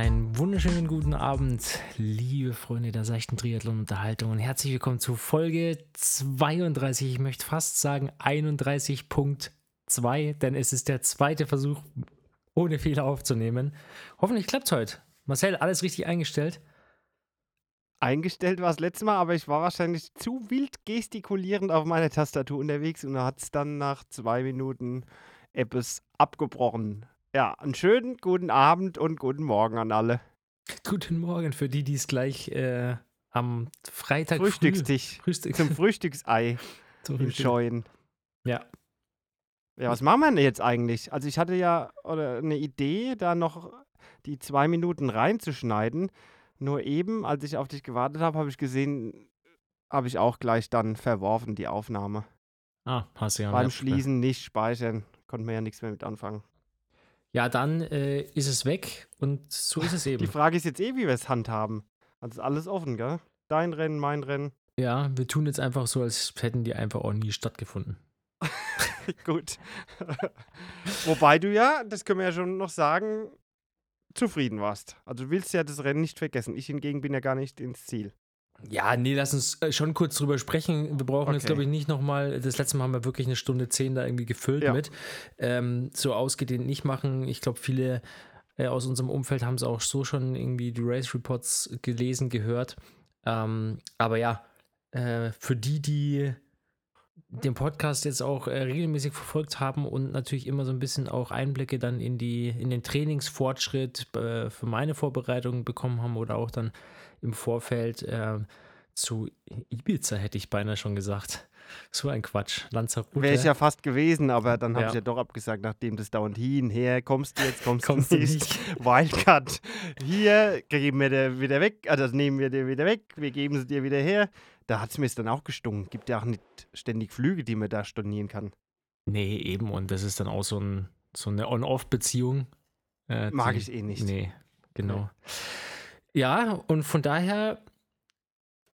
Einen wunderschönen guten Abend, liebe Freunde der seichten Triathlon-Unterhaltung und herzlich willkommen zu Folge 32. Ich möchte fast sagen 31.2, denn es ist der zweite Versuch, ohne Fehler aufzunehmen. Hoffentlich klappt es heute. Marcel, alles richtig eingestellt? Eingestellt war es letztes Mal, aber ich war wahrscheinlich zu wild gestikulierend auf meiner Tastatur unterwegs und hat es dann nach zwei Minuten etwas abgebrochen. Ja, einen schönen guten Abend und guten Morgen an alle. Guten Morgen für die, die es gleich äh, am Freitag Frühstückstisch Frühstück zum Frühstücksei zum. Scheuen. Ja, Ja, was machen wir denn jetzt eigentlich? Also ich hatte ja oder eine Idee, da noch die zwei Minuten reinzuschneiden. Nur eben, als ich auf dich gewartet habe, habe ich gesehen, habe ich auch gleich dann verworfen, die Aufnahme. ah, hast du ja. Beim. Schließen nicht speichern. Konnten wir ja nichts mehr mit anfangen. Ja, dann äh, ist es weg und so ist es Die eben. Frage ist jetzt eh, wie wir es handhaben. Also ist alles offen, gell? Dein Rennen, mein Rennen. Ja, wir tun jetzt einfach so, als hätten die einfach auch nie stattgefunden. Gut. Wobei du ja, das können wir ja schon noch sagen, zufrieden warst. Also du willst ja das Rennen nicht vergessen. Ich hingegen bin ja gar nicht ins Ziel. Ja, nee, lass uns äh, schon kurz drüber sprechen. Wir brauchen jetzt, Okay. glaube ich, nicht nochmal, das letzte Mal haben wir wirklich eine Stunde zehn da irgendwie gefüllt Ja. mit. Ähm, so ausgedehnt nicht machen. Ich glaube, viele äh, aus unserem Umfeld haben es auch so schon irgendwie die Race Reports gelesen, gehört. Ähm, aber ja, äh, für die, die den Podcast jetzt auch äh, regelmäßig verfolgt haben und natürlich immer so ein bisschen auch Einblicke dann in die in den Trainingsfortschritt äh, für meine Vorbereitung bekommen haben oder auch dann im Vorfeld äh, zu Ibiza hätte ich beinahe schon gesagt. So ein Quatsch. Lanzarote. Wäre ich ja fast gewesen, aber dann habe Ja. ich ja doch abgesagt, nachdem das dauernd hin, her, kommst du jetzt, kommst, Kommst du nicht. Wildcard. Hier geben wir dir wieder weg, also das nehmen wir dir wieder weg, wir geben sie dir wieder her. Da hat es mir jetzt dann auch gestunken. Gibt ja auch nicht ständig Flüge, die man da stornieren kann. Nee, eben. Und das ist dann auch so, ein, so eine On-Off-Beziehung. Äh, Mag die- ich eh nicht. Nee, genau. Ja, und von daher,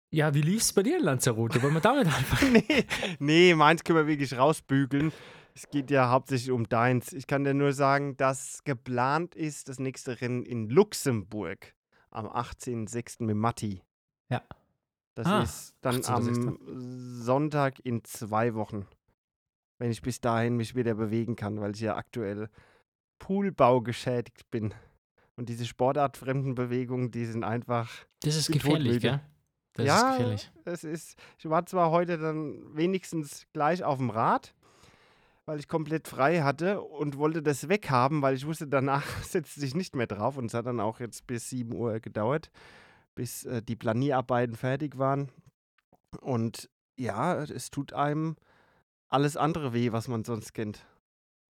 ja, wie lief es bei dir in Lanzarote? Wollen wir damit anfangen? nee, nee, meins können wir wirklich rausbügeln. Es geht ja hauptsächlich um deins. Ich kann dir nur sagen, dass geplant ist das nächste Rennen in Luxemburg am 18.06. mit Matti. Ja. Das Ah, ist dann 18.06.. am Sonntag in zwei Wochen. Wenn ich bis dahin mich wieder bewegen kann, weil ich ja aktuell Poolbau geschädigt bin. Und diese sportartfremden Bewegungen, die sind einfach Das ist gefährlich, gell? Das Ja. ist gefährlich. es ist, ich war zwar heute dann wenigstens gleich auf dem Rad, weil ich komplett frei hatte und wollte das weghaben, weil ich wusste, danach setzt sich nicht mehr drauf und es hat dann auch jetzt bis 7 Uhr gedauert, bis äh, die Planierarbeiten fertig waren. Und ja, es tut einem alles andere weh, was man sonst kennt.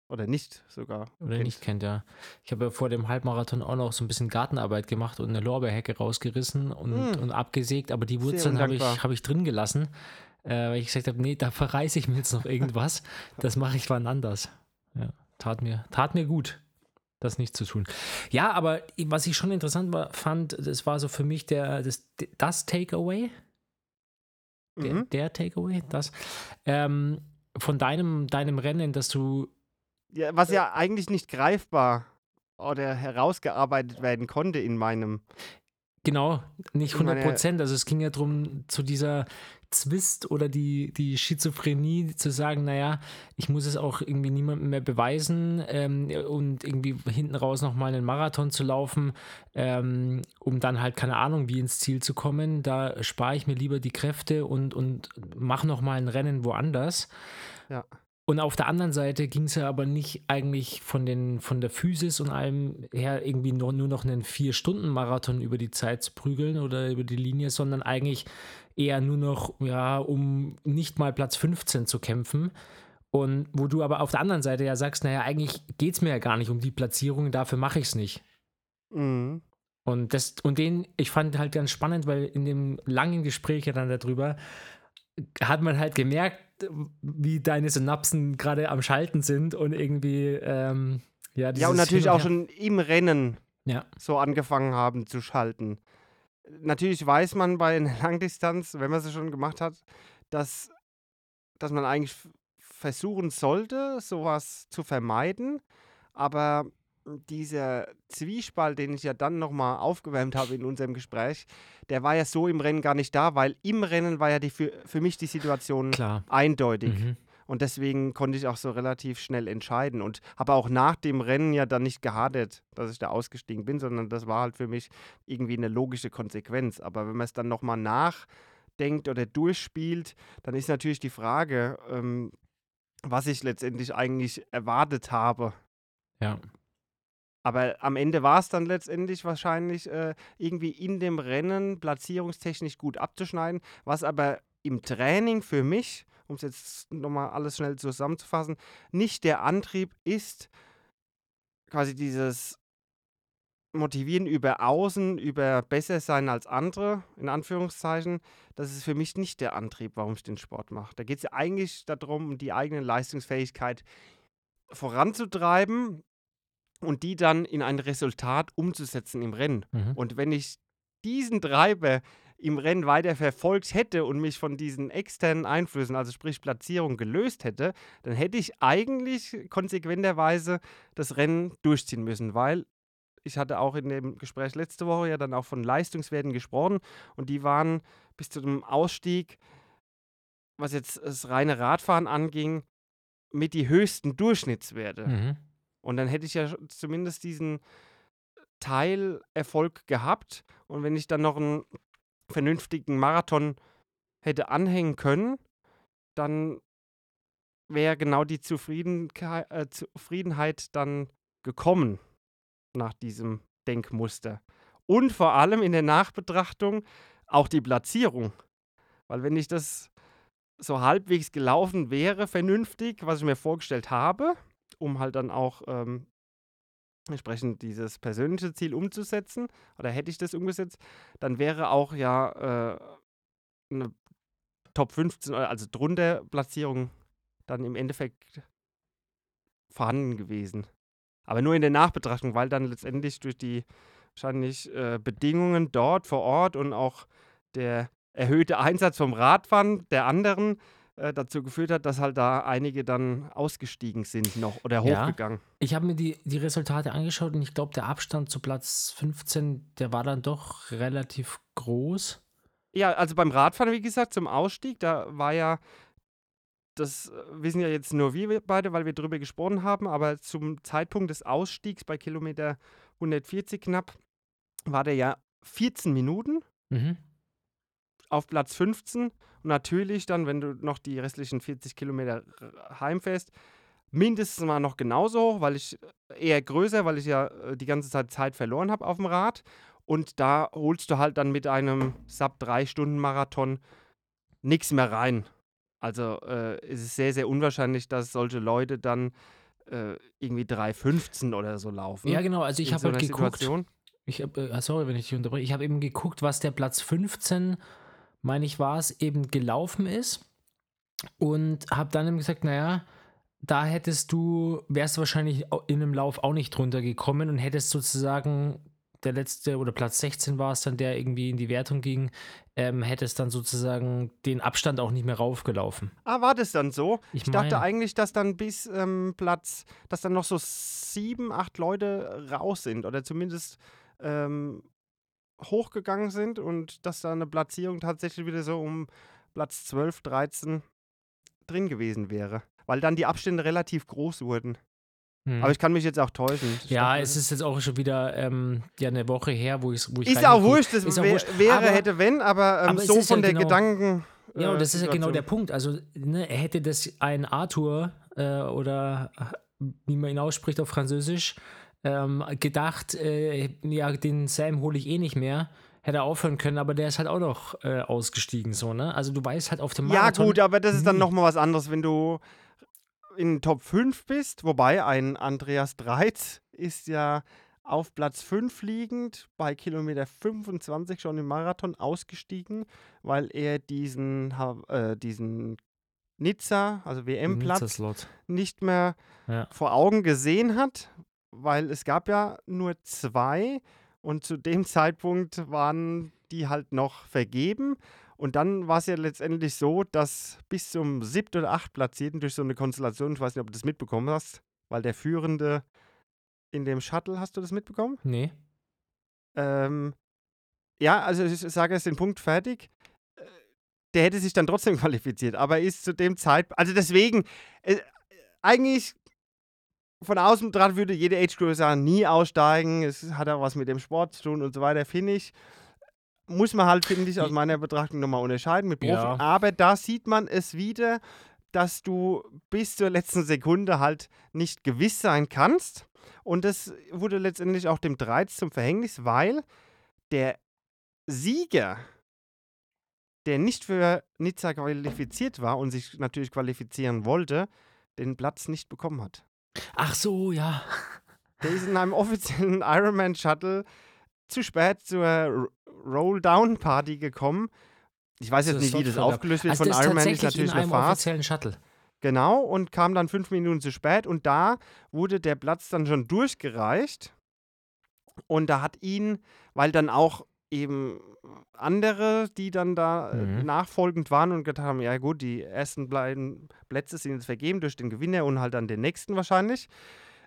Oder nicht sogar. Oder kennt. nicht kennt, ja. Ich habe ja vor dem Halbmarathon auch noch so ein bisschen Gartenarbeit gemacht und eine Lorbeerhecke rausgerissen und, Mm. und abgesägt, aber die Wurzeln habe ich, hab ich drin gelassen, äh, weil ich gesagt habe, nee, da verreiße ich mir jetzt noch irgendwas. Das mache ich wann anders. Ja, tat mir, tat mir gut, das nicht zu tun. Ja, aber was ich schon interessant war, fand, das war so für mich der, das, das Takeaway, der, Mhm. der Takeaway, das, ähm, von deinem, deinem Rennen, dass du Ja, was ja eigentlich nicht greifbar oder herausgearbeitet werden konnte in meinem Genau, nicht Ich meine- 100 Prozent. Also es ging ja darum, zu dieser Zwist oder die, die Schizophrenie zu sagen, naja, ich muss es auch irgendwie niemandem mehr beweisen ähm, und irgendwie hinten raus nochmal einen Marathon zu laufen, ähm, um dann halt, keine Ahnung, wie ins Ziel zu kommen. Da spare ich mir lieber die Kräfte und, und mache nochmal ein Rennen woanders. Ja. Und auf der anderen Seite ging es ja aber nicht eigentlich von, den, von der Physis und allem her irgendwie nur, nur noch einen Vier-Stunden-Marathon über die Zeit zu prügeln oder über die Linie, sondern eigentlich eher nur noch, ja, um nicht mal Platz 15 zu kämpfen. Und wo du aber auf der anderen Seite ja sagst, naja, eigentlich geht es mir ja gar nicht um die Platzierung, dafür mache ich es nicht. Mhm. Und, das, und den, ich fand halt ganz spannend, weil in dem langen Gespräch ja dann darüber hat man halt gemerkt, wie deine Synapsen gerade am Schalten sind und irgendwie, ähm, ja, Ja, und natürlich auch schon im Rennen Ja, so angefangen haben zu schalten. Natürlich weiß man bei einer Langdistanz, wenn man sie schon gemacht hat, dass, dass man eigentlich versuchen sollte, sowas zu vermeiden. Aber dieser Zwiespalt, den ich ja dann nochmal aufgewärmt habe in unserem Gespräch, der war ja so im Rennen gar nicht da, weil im Rennen war ja die, für, für mich die Situation Klar. eindeutig. Mhm. Und deswegen konnte ich auch so relativ schnell entscheiden und habe auch nach dem Rennen ja dann nicht gehadert, dass ich da ausgestiegen bin, sondern das war halt für mich irgendwie eine logische Konsequenz. Aber wenn man es dann nochmal nachdenkt oder durchspielt, dann ist natürlich die Frage, ähm, was ich letztendlich eigentlich erwartet habe. Ja. Aber am Ende war es dann letztendlich wahrscheinlich äh, irgendwie in dem Rennen platzierungstechnisch gut abzuschneiden, was aber im Training für mich, um es jetzt nochmal alles schnell zusammenzufassen, nicht der Antrieb ist, quasi dieses Motivieren über Außen, über besser sein als andere, in Anführungszeichen, das ist für mich nicht der Antrieb, warum ich den Sport mache. Da geht es ja eigentlich darum, die eigene Leistungsfähigkeit voranzutreiben und die dann in ein Resultat umzusetzen im Rennen. Mhm. Und wenn ich diesen Treiber im Rennen weiter verfolgt hätte und mich von diesen externen Einflüssen, also sprich Platzierung, gelöst hätte, dann hätte ich eigentlich konsequenterweise das Rennen durchziehen müssen, weil ich hatte auch in dem Gespräch letzte Woche ja dann auch von Leistungswerten gesprochen und die waren bis zu dem Ausstieg, was jetzt das reine Radfahren anging, mit die höchsten Durchschnittswerte. Mhm. Und dann hätte ich ja zumindest diesen Teilerfolg gehabt. Und wenn ich dann noch einen vernünftigen Marathon hätte anhängen können, dann wäre genau die Zufriedenke äh, Zufriedenheit dann gekommen nach diesem Denkmuster. Und vor allem in der Nachbetrachtung auch die Platzierung. Weil wenn ich das so halbwegs gelaufen wäre, vernünftig, was ich mir vorgestellt habe, um halt dann auch ähm, entsprechend dieses persönliche Ziel umzusetzen, oder hätte ich das umgesetzt, dann wäre auch ja äh, eine Top 15, oder also drunter Platzierung dann im Endeffekt vorhanden gewesen. Aber nur in der Nachbetrachtung, weil dann letztendlich durch die wahrscheinlich äh, Bedingungen dort vor Ort und auch der erhöhte Einsatz vom Radfahren der anderen äh, dazu geführt hat, dass halt da einige dann ausgestiegen sind noch oder Ja. hochgegangen. Ich habe mir die, die Resultate angeschaut und ich glaube, der Abstand zu Platz 15, der war dann doch relativ groß. Ja, also beim Radfahren, wie gesagt, zum Ausstieg, da war ja, das äh, wissen ja jetzt nur wir beide, weil wir drüber gesprochen haben, aber zum Zeitpunkt des Ausstiegs bei Kilometer 140 knapp war der ja 14 Minuten Mhm. Auf Platz 15 und natürlich dann, wenn du noch die restlichen 40 Kilometer heimfährst, mindestens mal noch genauso hoch, weil ich äh, eher größer, weil ich ja äh, die ganze Zeit Zeit verloren habe auf dem Rad und da holst du halt dann mit einem Sub 3 Stunden Marathon nichts mehr rein. Also äh, es ist sehr, sehr unwahrscheinlich, dass solche Leute dann äh, irgendwie 3,15 oder so laufen. Ja, genau. Also ich habe so halt geguckt. Situation. Ich hab, äh, sorry, wenn ich dich unterbreche. Ich habe eben geguckt, was der Platz 15, meine ich, war es, eben gelaufen ist. Und habe dann eben gesagt, naja, da hättest du, wärst du wahrscheinlich in einem Lauf auch nicht drunter gekommen und hättest sozusagen der letzte oder Platz 16 war es dann, der irgendwie in die Wertung ging, ähm, hättest dann sozusagen den Abstand auch nicht mehr raufgelaufen. Ah, war das dann so? Ich Ich dachte eigentlich, dass dann bis ähm, Platz, dass dann noch so sieben, acht Leute raus sind oder zumindest ähm, hochgegangen sind und dass da eine Platzierung tatsächlich wieder so um Platz 12, 13 drin gewesen wäre. Weil dann die Abstände relativ groß wurden. Hm. Aber ich kann mich jetzt auch täuschen. Ich ja, es ist jetzt auch schon wieder ähm, ja, eine Woche her, wo, ich's, wo ich Ist auch wurscht, das Ist auch wär, wurscht. wäre, Aber- hätte, wenn, aber, ähm, aber so ist ja von der genau- Gedanken. Ja, und äh, das ist ja genau Situation. der Punkt. Also, ne, hätte das ein Arthur äh, oder äh, wie man ihn ausspricht auf Französisch ähm, gedacht, äh, ja, den Sam hole ich eh nicht mehr, hätte er aufhören können, aber der ist halt auch noch äh, ausgestiegen, so, ne? Also, du weißt halt auf dem Ja, Marathon. gut, aber das ist dann nochmal was anderes, wenn du in Top 5 bist. Wobei ein Andreas Dreiz ist ja auf Platz 5 liegend, bei Kilometer 25 schon im Marathon ausgestiegen, weil er diesen, äh, diesen Nizza, also WM-Platz, nicht mehr Ja. vor Augen gesehen hat, weil es gab ja nur zwei und zu dem Zeitpunkt waren die halt noch vergeben. Und dann war es ja letztendlich so, dass bis zum siebten oder acht Platzierten durch so eine Konstellation, ich weiß nicht, ob du das mitbekommen hast, weil der führende in dem Shuttle, hast du das mitbekommen? Nee. Ähm, ja, also ich sage jetzt den Punkt fertig. Äh, Der hätte sich dann trotzdem qualifiziert, aber ist zu dem Zeitpunkt, also deswegen, äh, eigentlich von außen betrachtet würde jede Age Group sagen, nie aussteigen, es hat auch was mit dem Sport zu tun und so weiter, finde ich. Muss man halt, finde ich, aus meiner Betrachtung nochmal unterscheiden mit Profi. Ja. Aber da sieht man es wieder, dass du bis zur letzten Sekunde halt nicht gewiss sein kannst. Und das wurde letztendlich auch dem Dreiz zum Verhängnis, weil der Sieger, der nicht für Nizza qualifiziert war und sich natürlich qualifizieren wollte, den Platz nicht bekommen hat. Ach so, ja. Der ist in einem offiziellen Ironman-Shuttle zu spät zur R- Roll-Down-Party gekommen. Ich weiß jetzt Zur nicht, wie das aufgelöst wird Also von Ironman, ist natürlich in eine einem Farce. offiziellen Shuttle. Genau, und kam dann fünf Minuten zu spät und da wurde der Platz dann schon durchgereicht. Und da hat ihn, weil dann auch eben andere, die dann da äh, Mhm. nachfolgend waren und gedacht haben, ja gut, die ersten beiden Plätze sind jetzt vergeben durch den Gewinner und halt dann den nächsten wahrscheinlich.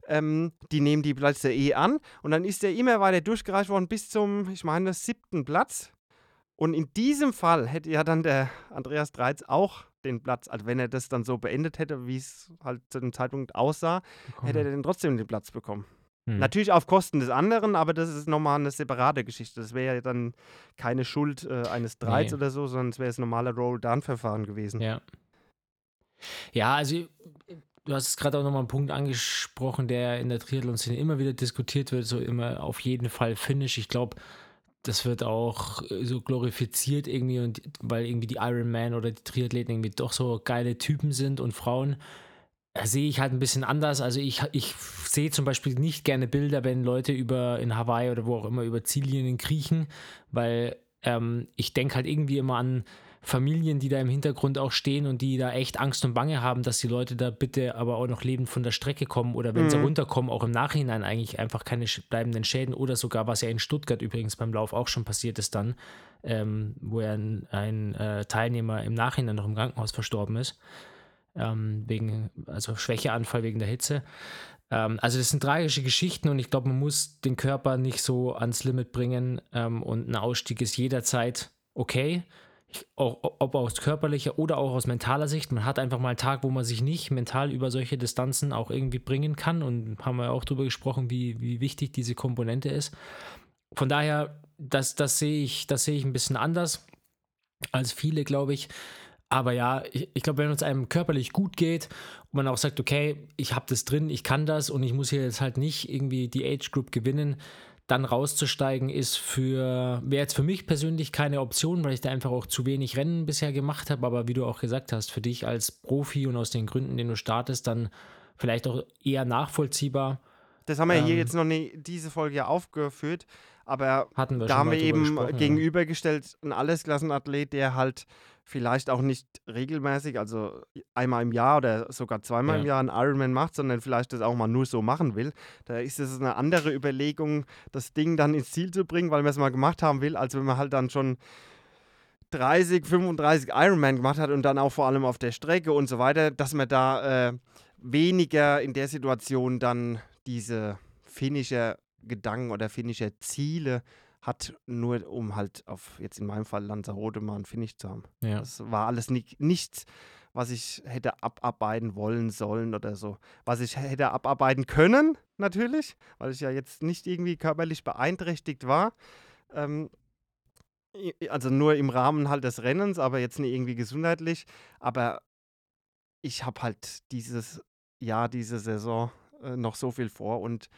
Ähm, die nehmen die Plätze eh an und dann ist er immer weiter durchgereicht worden bis zum, ich meine, siebten Platz. Und in diesem Fall hätte ja dann der Andreas Dreiz auch den Platz, also wenn er das dann so beendet hätte, wie es halt zu dem Zeitpunkt aussah, hätte er dann trotzdem den Platz bekommen. Hm. Natürlich auf Kosten des anderen, aber das ist nochmal eine separate Geschichte. Das wäre ja dann keine Schuld äh, eines Dreiz Nee. oder so, sondern es wäre das normale Roll-Down-Verfahren gewesen. Ja. Ja, also du hast gerade auch nochmal einen Punkt angesprochen, der in der Triathlon-Szene immer wieder diskutiert wird, so immer auf jeden Fall Finish. Ich glaube, das wird auch äh, so glorifiziert irgendwie und weil irgendwie die Ironman oder die Triathleten irgendwie doch so geile Typen sind und Frauen. Äh, Sehe ich halt ein bisschen anders. Also ich, ich sehe zum Beispiel nicht gerne Bilder, wenn Leute über in Hawaii oder wo auch immer über Ziellinien kriechen, weil ähm, ich denke halt irgendwie immer an Familien, die da im Hintergrund auch stehen und die da echt Angst und Bange haben, dass die Leute da bitte aber auch noch lebend von der Strecke kommen oder wenn sie Mhm. runterkommen, auch im Nachhinein eigentlich einfach keine bleibenden Schäden oder sogar, was ja in Stuttgart übrigens beim Lauf auch schon passiert ist dann, ähm, wo ja ein, ein äh, Teilnehmer im Nachhinein noch im Krankenhaus verstorben ist, ähm, wegen, also Schwächeanfall wegen der Hitze. Ähm, also das sind tragische Geschichten und ich glaube, man muss den Körper nicht so ans Limit bringen ähm, und ein Ausstieg ist jederzeit okay. Ich, auch, ob aus körperlicher oder auch aus mentaler Sicht. Man hat einfach mal einen Tag, wo man sich nicht mental über solche Distanzen auch irgendwie bringen kann und haben wir auch darüber gesprochen, wie, wie wichtig diese Komponente ist. Von daher, das, das sehe ich, das sehe ich ein bisschen anders als viele, glaube ich. Aber ja, ich, ich glaube, wenn uns einem körperlich gut geht und man auch sagt, okay, ich habe das drin, ich kann das und ich muss hier jetzt halt nicht irgendwie die Age Group gewinnen, dann rauszusteigen ist für, wäre jetzt für mich persönlich keine Option, weil ich da einfach auch zu wenig Rennen bisher gemacht habe. Aber wie du auch gesagt hast, für dich als Profi und aus den Gründen, den du startest, dann vielleicht auch eher nachvollziehbar. Das haben wir hier Ähm. jetzt noch nie, diese Folge ja aufgeführt, aber da haben wir eben ja. gegenübergestellt einen Allesklassenathlet, der halt vielleicht auch nicht regelmäßig, also einmal im Jahr oder sogar zweimal im Ja. Jahr einen Ironman macht, sondern vielleicht das auch mal nur so machen will. Da ist es eine andere Überlegung, das Ding dann ins Ziel zu bringen, weil man es mal gemacht haben will, als wenn man halt dann schon 30, 35 Ironman gemacht hat und dann auch vor allem auf der Strecke und so weiter, dass man da äh, weniger in der Situation dann diese finnische Gedanken oder finnische Ziele hat, nur um halt auf, jetzt in meinem Fall Lanzarote mal ein Finish zu haben. Ja. Das war alles ni nichts, was ich hätte abarbeiten wollen sollen oder so. Was ich hätte abarbeiten können, natürlich, weil ich ja jetzt nicht irgendwie körperlich beeinträchtigt war. Ähm, also nur im Rahmen halt des Rennens, aber jetzt nicht irgendwie gesundheitlich. Aber ich habe halt dieses Jahr, diese Saison äh, noch so viel vor und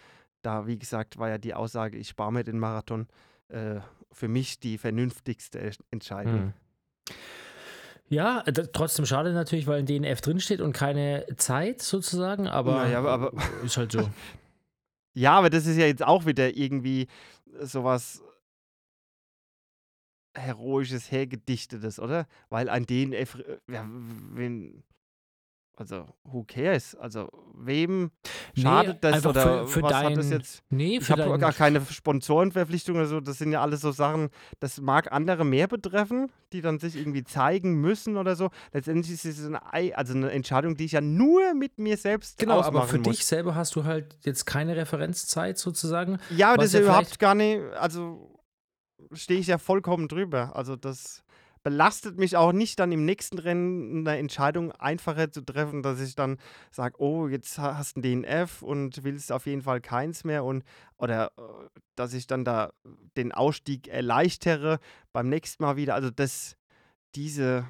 da, wie gesagt, war ja die Aussage, ich spare mir den Marathon, äh, für mich die vernünftigste Ent- Entscheidung. Hm. Ja, äh, trotzdem schade natürlich, weil in DNF drinsteht und keine Zeit sozusagen, aber, Naja, aber- aber- ist halt so. Ja, aber das ist ja jetzt auch wieder irgendwie sowas Heroisches, Hergedichtetes, oder? Weil ein DNF, äh, ja, wenn, also who cares? Also wem schadet das einfach oder für, für was dein, hat das jetzt? Nee, Ich habe gar keine Sponsorenverpflichtung oder so. Das sind ja alles so Sachen, das mag andere mehr betreffen, die dann sich irgendwie zeigen müssen oder so. Letztendlich ist es eine, Ei- also eine Entscheidung, die ich ja nur mit mir selbst Genau, ausmachen aber für muss. dich selber hast du halt jetzt keine Referenzzeit sozusagen. Ja, aber das ist ja überhaupt gar nicht, also stehe ich ja vollkommen drüber. Also das belastet mich auch nicht, dann im nächsten Rennen eine Entscheidung einfacher zu treffen, dass ich dann sage, oh, jetzt ha- hast du einen DNF und willst auf jeden Fall keins mehr und oder äh, dass ich dann da den Ausstieg erleichtere beim nächsten Mal wieder. Also das, diese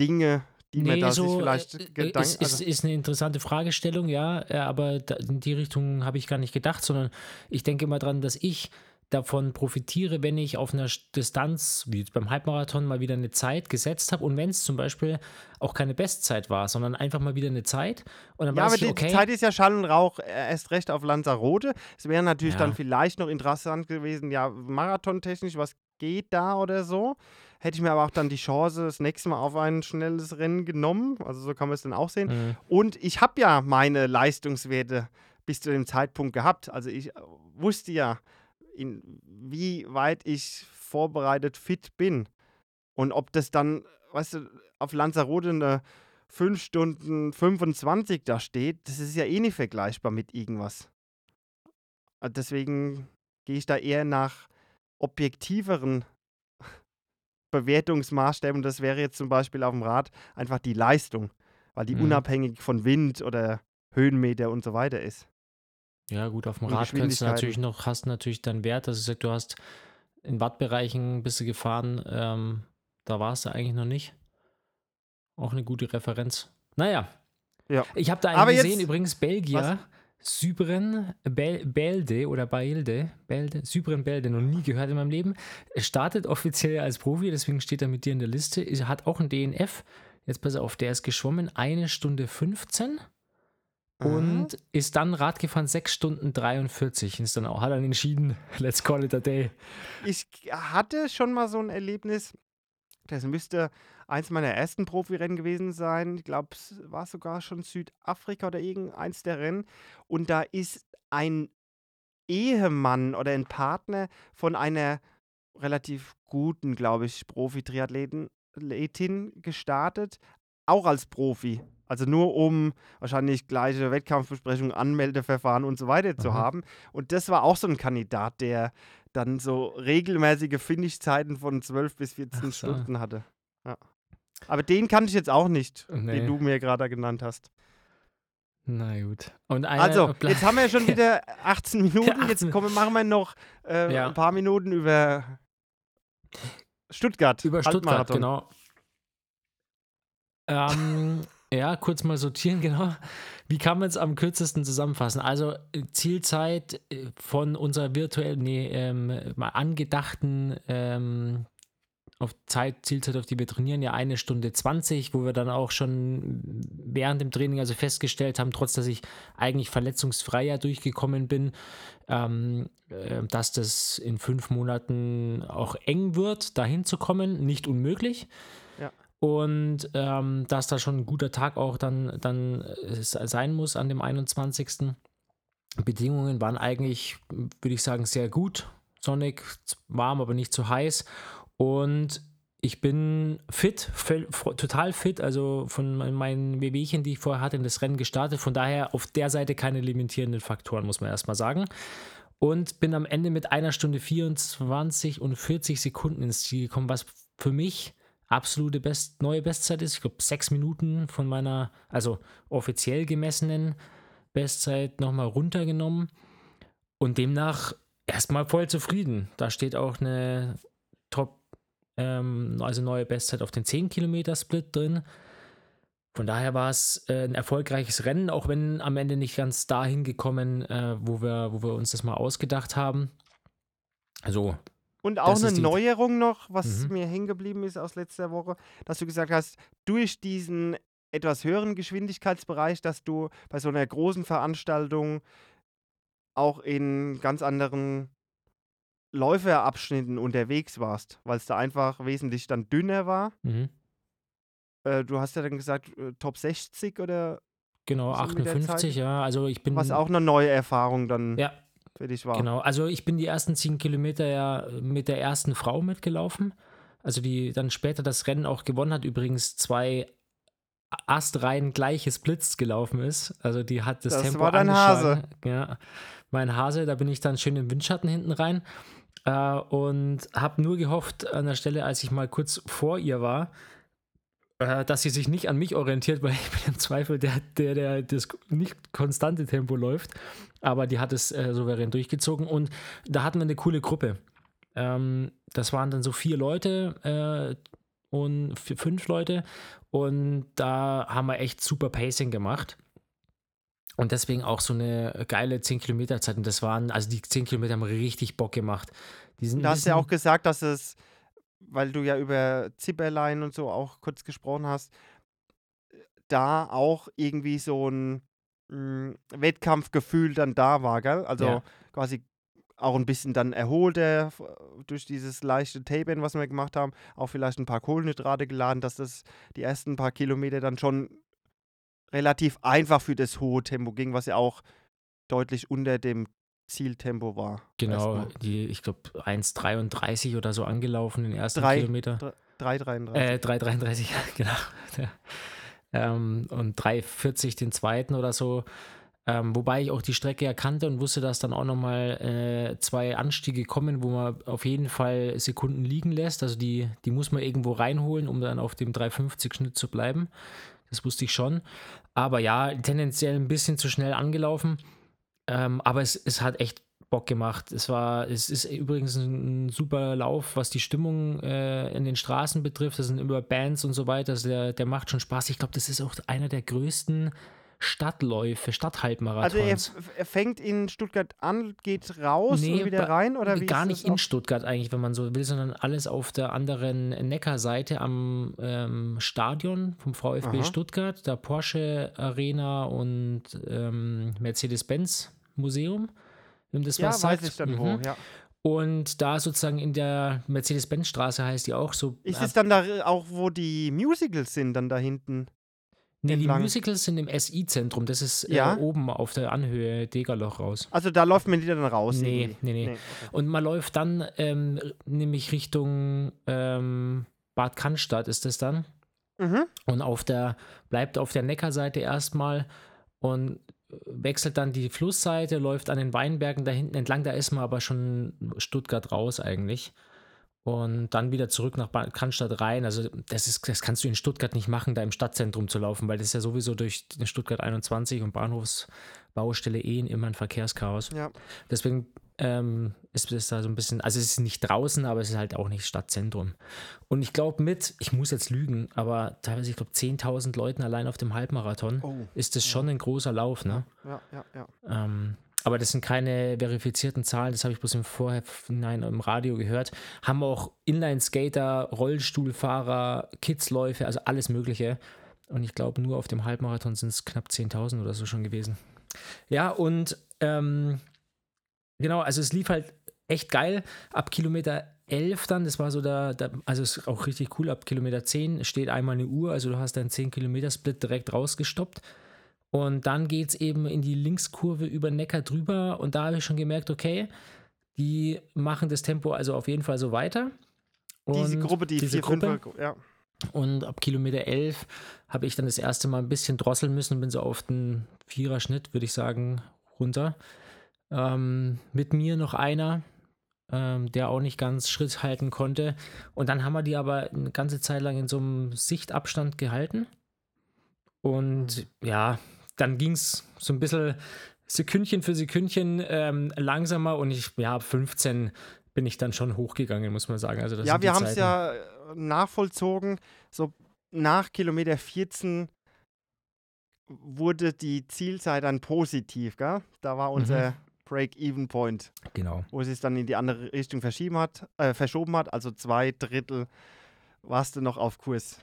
Dinge, die mir da sich vielleicht äh, Gedanken. ist, ist, also, ist eine interessante Fragestellung, ja, äh, aber da, in die Richtung habe ich gar nicht gedacht, sondern ich denke immer dran, dass ich davon profitiere, wenn ich auf einer Distanz, wie jetzt beim Halbmarathon, mal wieder eine Zeit gesetzt habe und wenn es zum Beispiel auch keine Bestzeit war, sondern einfach mal wieder eine Zeit und dann Ja, aber ich, die, okay, die Zeit ist ja Schall und Rauch äh, erst recht auf Lanzarote. Es wäre natürlich Ja. dann vielleicht noch interessant gewesen, ja, marathontechnisch, was geht da oder so. Hätte ich mir aber auch dann die Chance das nächste Mal auf ein schnelles Rennen genommen. Also so kann man es dann auch sehen. Mhm. Und ich habe ja meine Leistungswerte bis zu dem Zeitpunkt gehabt. Also ich äh, wusste ja, in, wie weit ich vorbereitet fit bin. Und ob das dann, weißt du, auf Lanzarote eine 5 Stunden 25 da steht, das ist ja eh nicht vergleichbar mit irgendwas. Äh, Deswegen gehe ich da eher nach objektiveren Bewertungsmaßstäben. Das wäre jetzt zum Beispiel auf dem Rad einfach die Leistung, weil die Mhm. unabhängig von Wind oder Höhenmeter und so weiter ist. Ja, gut, auf dem Rad könntest du natürlich noch, hast natürlich dann Wert, dass du du hast in Wattbereichen bist du gefahren, ähm, da warst du eigentlich noch nicht. Auch eine gute Referenz. Naja. Ja. Ich habe da einen Aber gesehen, jetzt- übrigens Belgier, Sybren Bel Belde oder Bailde, Belde, Sybren Belde, noch nie gehört in meinem Leben. Er startet offiziell als Profi, deswegen steht er mit dir in der Liste. Er hat auch ein DNF. Jetzt pass auf, der ist geschwommen, eine Stunde 15 und ist dann Rad gefahren 6 Stunden 43. Ist dann auch, hat dann entschieden, let's call it a day. Ich hatte schon mal so ein Erlebnis, das müsste eins meiner ersten Profirennen gewesen sein. Ich glaube, es war sogar schon Südafrika oder irgendeins der Rennen. Und da ist ein Ehemann oder ein Partner von einer relativ guten, glaube ich, Profi-Triathletin Athletin gestartet, auch als Profi. Also nur um wahrscheinlich gleiche Wettkampfbesprechungen, Anmeldeverfahren und so weiter zu Mhm. haben. Und das war auch so ein Kandidat, der dann so regelmäßige Finishzeiten von 12 bis 14 Ach so. Stunden hatte. Ja. Aber den kannte ich jetzt auch nicht, Nee. den du mir gerade genannt hast. Na gut. Und einer, Also, jetzt haben wir ja schon wieder 18 Minuten. 18. Jetzt kommen, machen wir noch äh, Ja. ein paar Minuten über Stuttgart. Über Stuttgart, genau. Ähm, ja, kurz mal sortieren, genau. Wie kann man es am kürzesten zusammenfassen? Also äh, Zielzeit äh, von unserer virtuellen, nee, ähm, mal angedachten ähm, auf Zeit, Zielzeit, auf die wir trainieren, ja eine Stunde 20, wo wir dann auch schon während dem Training also festgestellt haben, trotz dass ich eigentlich verletzungsfrei ja durchgekommen bin, ähm, äh, dass das in fünf Monaten auch eng wird, dahin zu kommen. Nicht unmöglich. Und ähm, dass da schon ein guter Tag auch dann, dann äh, sein muss an dem 21. Bedingungen waren eigentlich, würde ich sagen, sehr gut. Sonnig, warm, aber nicht zu heiß. Und ich bin fit, total fit, also von mein- meinen Wehwehchen, die ich vorher hatte, in das Rennen gestartet. Von daher auf der Seite keine limitierenden Faktoren, muss man erstmal sagen. Und bin am Ende mit einer Stunde 24 und 40 Sekunden ins Ziel gekommen, was für mich absolute Best, neue Bestzeit ist. Ich glaube, sechs Minuten von meiner, also offiziell gemessenen Bestzeit nochmal runtergenommen. Und demnach erstmal voll zufrieden. Da steht auch eine Top, ähm, also neue Bestzeit auf den 10 Kilometer Split drin. Von daher war es äh, ein erfolgreiches Rennen, auch wenn am Ende nicht ganz dahin gekommen, äh, wo, wir, wo wir uns das mal ausgedacht haben. Also, Und auch Das eine Neuerung noch, was Mhm. mir hängen geblieben ist aus letzter Woche, dass du gesagt hast, durch diesen etwas höheren Geschwindigkeitsbereich, dass du bei so einer großen Veranstaltung auch in ganz anderen Läuferabschnitten unterwegs warst, weil es da einfach wesentlich dann dünner war. mhm. äh, du hast ja dann gesagt, äh, Top 60 oder Genau, so mit der 58, Zeit? ja. Also ich bin. was auch eine neue Erfahrung dann Ja, für dich war. Genau, also ich bin die ersten 10 Kilometer ja mit der ersten Frau mitgelaufen. Also die dann später das Rennen auch gewonnen hat, übrigens zwei Astreihen gleiches Blitz gelaufen ist. Also die hat das, Das Tempo war dein angeschlagen. Ja, mein Hase, da bin ich dann schön im Windschatten hinten rein. Äh, und habe nur gehofft an der Stelle, als ich mal kurz vor ihr war, dass sie sich nicht an mich orientiert, weil ich bin im Zweifel der, der, der das nicht konstante Tempo läuft. Aber die hat es äh, souverän durchgezogen und da hatten wir eine coole Gruppe. Ähm, das waren dann so vier Leute äh, und f- fünf Leute und da haben wir echt super Pacing gemacht. Und deswegen auch so eine geile 10 Kilometer Zeit. Und das waren, also die 10 Kilometer haben richtig Bock gemacht. Die sind ein hast du ja auch gesagt, dass es, weil du ja über Zipperlein und so auch kurz gesprochen hast, da auch irgendwie so ein mm, Wettkampfgefühl dann da war, gell? Also Ja. quasi auch ein bisschen dann erholter f- durch dieses leichte Tapern, was wir gemacht haben, auch vielleicht ein paar Kohlenhydrate geladen, dass das die ersten paar Kilometer dann schon relativ einfach für das hohe Tempo ging, was ja auch deutlich unter dem Zieltempo war. Genau, die, ich glaube, 1,33 oder so angelaufen, den ersten Drei- Kilometer. 3,33. Äh, 3,33, genau. Ja. Ähm, und 3,40 den zweiten oder so. Ähm, wobei ich auch die Strecke erkannte und wusste, dass dann auch nochmal äh, zwei Anstiege kommen, wo man auf jeden Fall Sekunden liegen lässt. Also die, die muss man irgendwo reinholen, um dann auf dem 3,50-Schnitt zu bleiben. Das wusste ich schon. Aber ja, tendenziell ein bisschen zu schnell angelaufen. Ähm, aber es, es hat echt Bock gemacht. Es war, es ist übrigens ein, super Lauf, was die Stimmung äh, in den Straßen betrifft. Das sind immer Bands und so weiter. Also der, der macht schon Spaß. Ich glaube, das ist auch einer der größten Stadtläufe, Also Stadthalbmarathons. er, er fängt in Stuttgart an, geht raus Nee, und wieder rein oder wie Gar nicht in Stuttgart eigentlich, wenn man so will, sondern alles auf der anderen Neckarseite am ähm, Stadion vom VfB Aha. Stuttgart, der Porsche Arena und ähm, Mercedes-Benz Museum. Das Ja, was weiß ich dann Mhm. wo, ja. Und da sozusagen in der Mercedes-Benz-Straße heißt die auch so. Ist äh, es dann da auch, wo die Musicals sind, dann da hinten? nee, die entlang? Musicals sind im SI-Zentrum. Das ist Ja? äh, oben auf der Anhöhe Degerloch raus. Also da läuft man nicht dann raus? Nee, irgendwie? nee, nee. okay. Und man läuft dann ähm, nämlich Richtung ähm, Bad Cannstatt ist es dann. Mhm. Und auf der, bleibt auf der Neckarseite erstmal und wechselt dann die Flussseite, läuft an den Weinbergen da hinten entlang. Da ist man aber schon Stuttgart raus eigentlich. Und dann wieder zurück nach Cannstatt rein. Also das, ist, das kannst du in Stuttgart nicht machen, da im Stadtzentrum zu laufen, weil das ist ja sowieso durch Stuttgart 21 und Bahnhofsbaustelle eh immer ein Verkehrschaos. Ja. Deswegen ähm, ist es da so ein bisschen, also es ist nicht draußen, aber es ist halt auch nicht Stadtzentrum. Und ich glaube mit, ich muss jetzt lügen, aber teilweise, ich glaube 10.000 Leuten allein auf dem Halbmarathon Oh. ist das schon ein großer Lauf, ne? Ja, ja, ja. Ähm, aber das sind keine verifizierten Zahlen, das habe ich bloß im Vorhinein im Radio gehört. Haben auch Inline-Skater, Rollstuhlfahrer, Kidsläufe, also alles Mögliche. Und ich glaube, nur auf dem Halbmarathon sind es knapp 10.000 oder so schon gewesen. Ja, und ähm, genau, also es lief halt echt geil. Ab Kilometer 11 dann, das war so der, der also es ist auch richtig cool, ab Kilometer 10 steht einmal eine Uhr, also du hast deinen 10 Kilometer Split direkt rausgestoppt. Und dann geht es eben in die Linkskurve über Neckar drüber und da habe ich schon gemerkt, okay, die machen das Tempo also auf jeden Fall so weiter. Diese Und Gruppe, die diese vier, Gruppe, fünf, ja. und ab Kilometer 11 habe ich dann das erste Mal ein bisschen drosseln müssen, bin so auf den Viererschnitt, würde ich sagen, runter. Ähm, mit mir noch einer, ähm, der auch nicht ganz Schritt halten konnte. Und dann haben wir die aber eine ganze Zeit lang in so einem Sichtabstand gehalten. Und ja, dann ging es so ein bisschen Sekündchen für Sekündchen ähm, langsamer und ich, ja, ab 15 bin ich dann schon hochgegangen, muss man sagen. Also das Ja, wir haben es ja äh, nachvollzogen. So nach Kilometer 14 wurde die Zielzeit dann positiv, gell? Da war unser Mhm. Break-Even-Point, Genau. wo es sich dann in die andere Richtung verschieben hat, äh, verschoben hat. Also zwei Drittel warst du noch auf Kurs.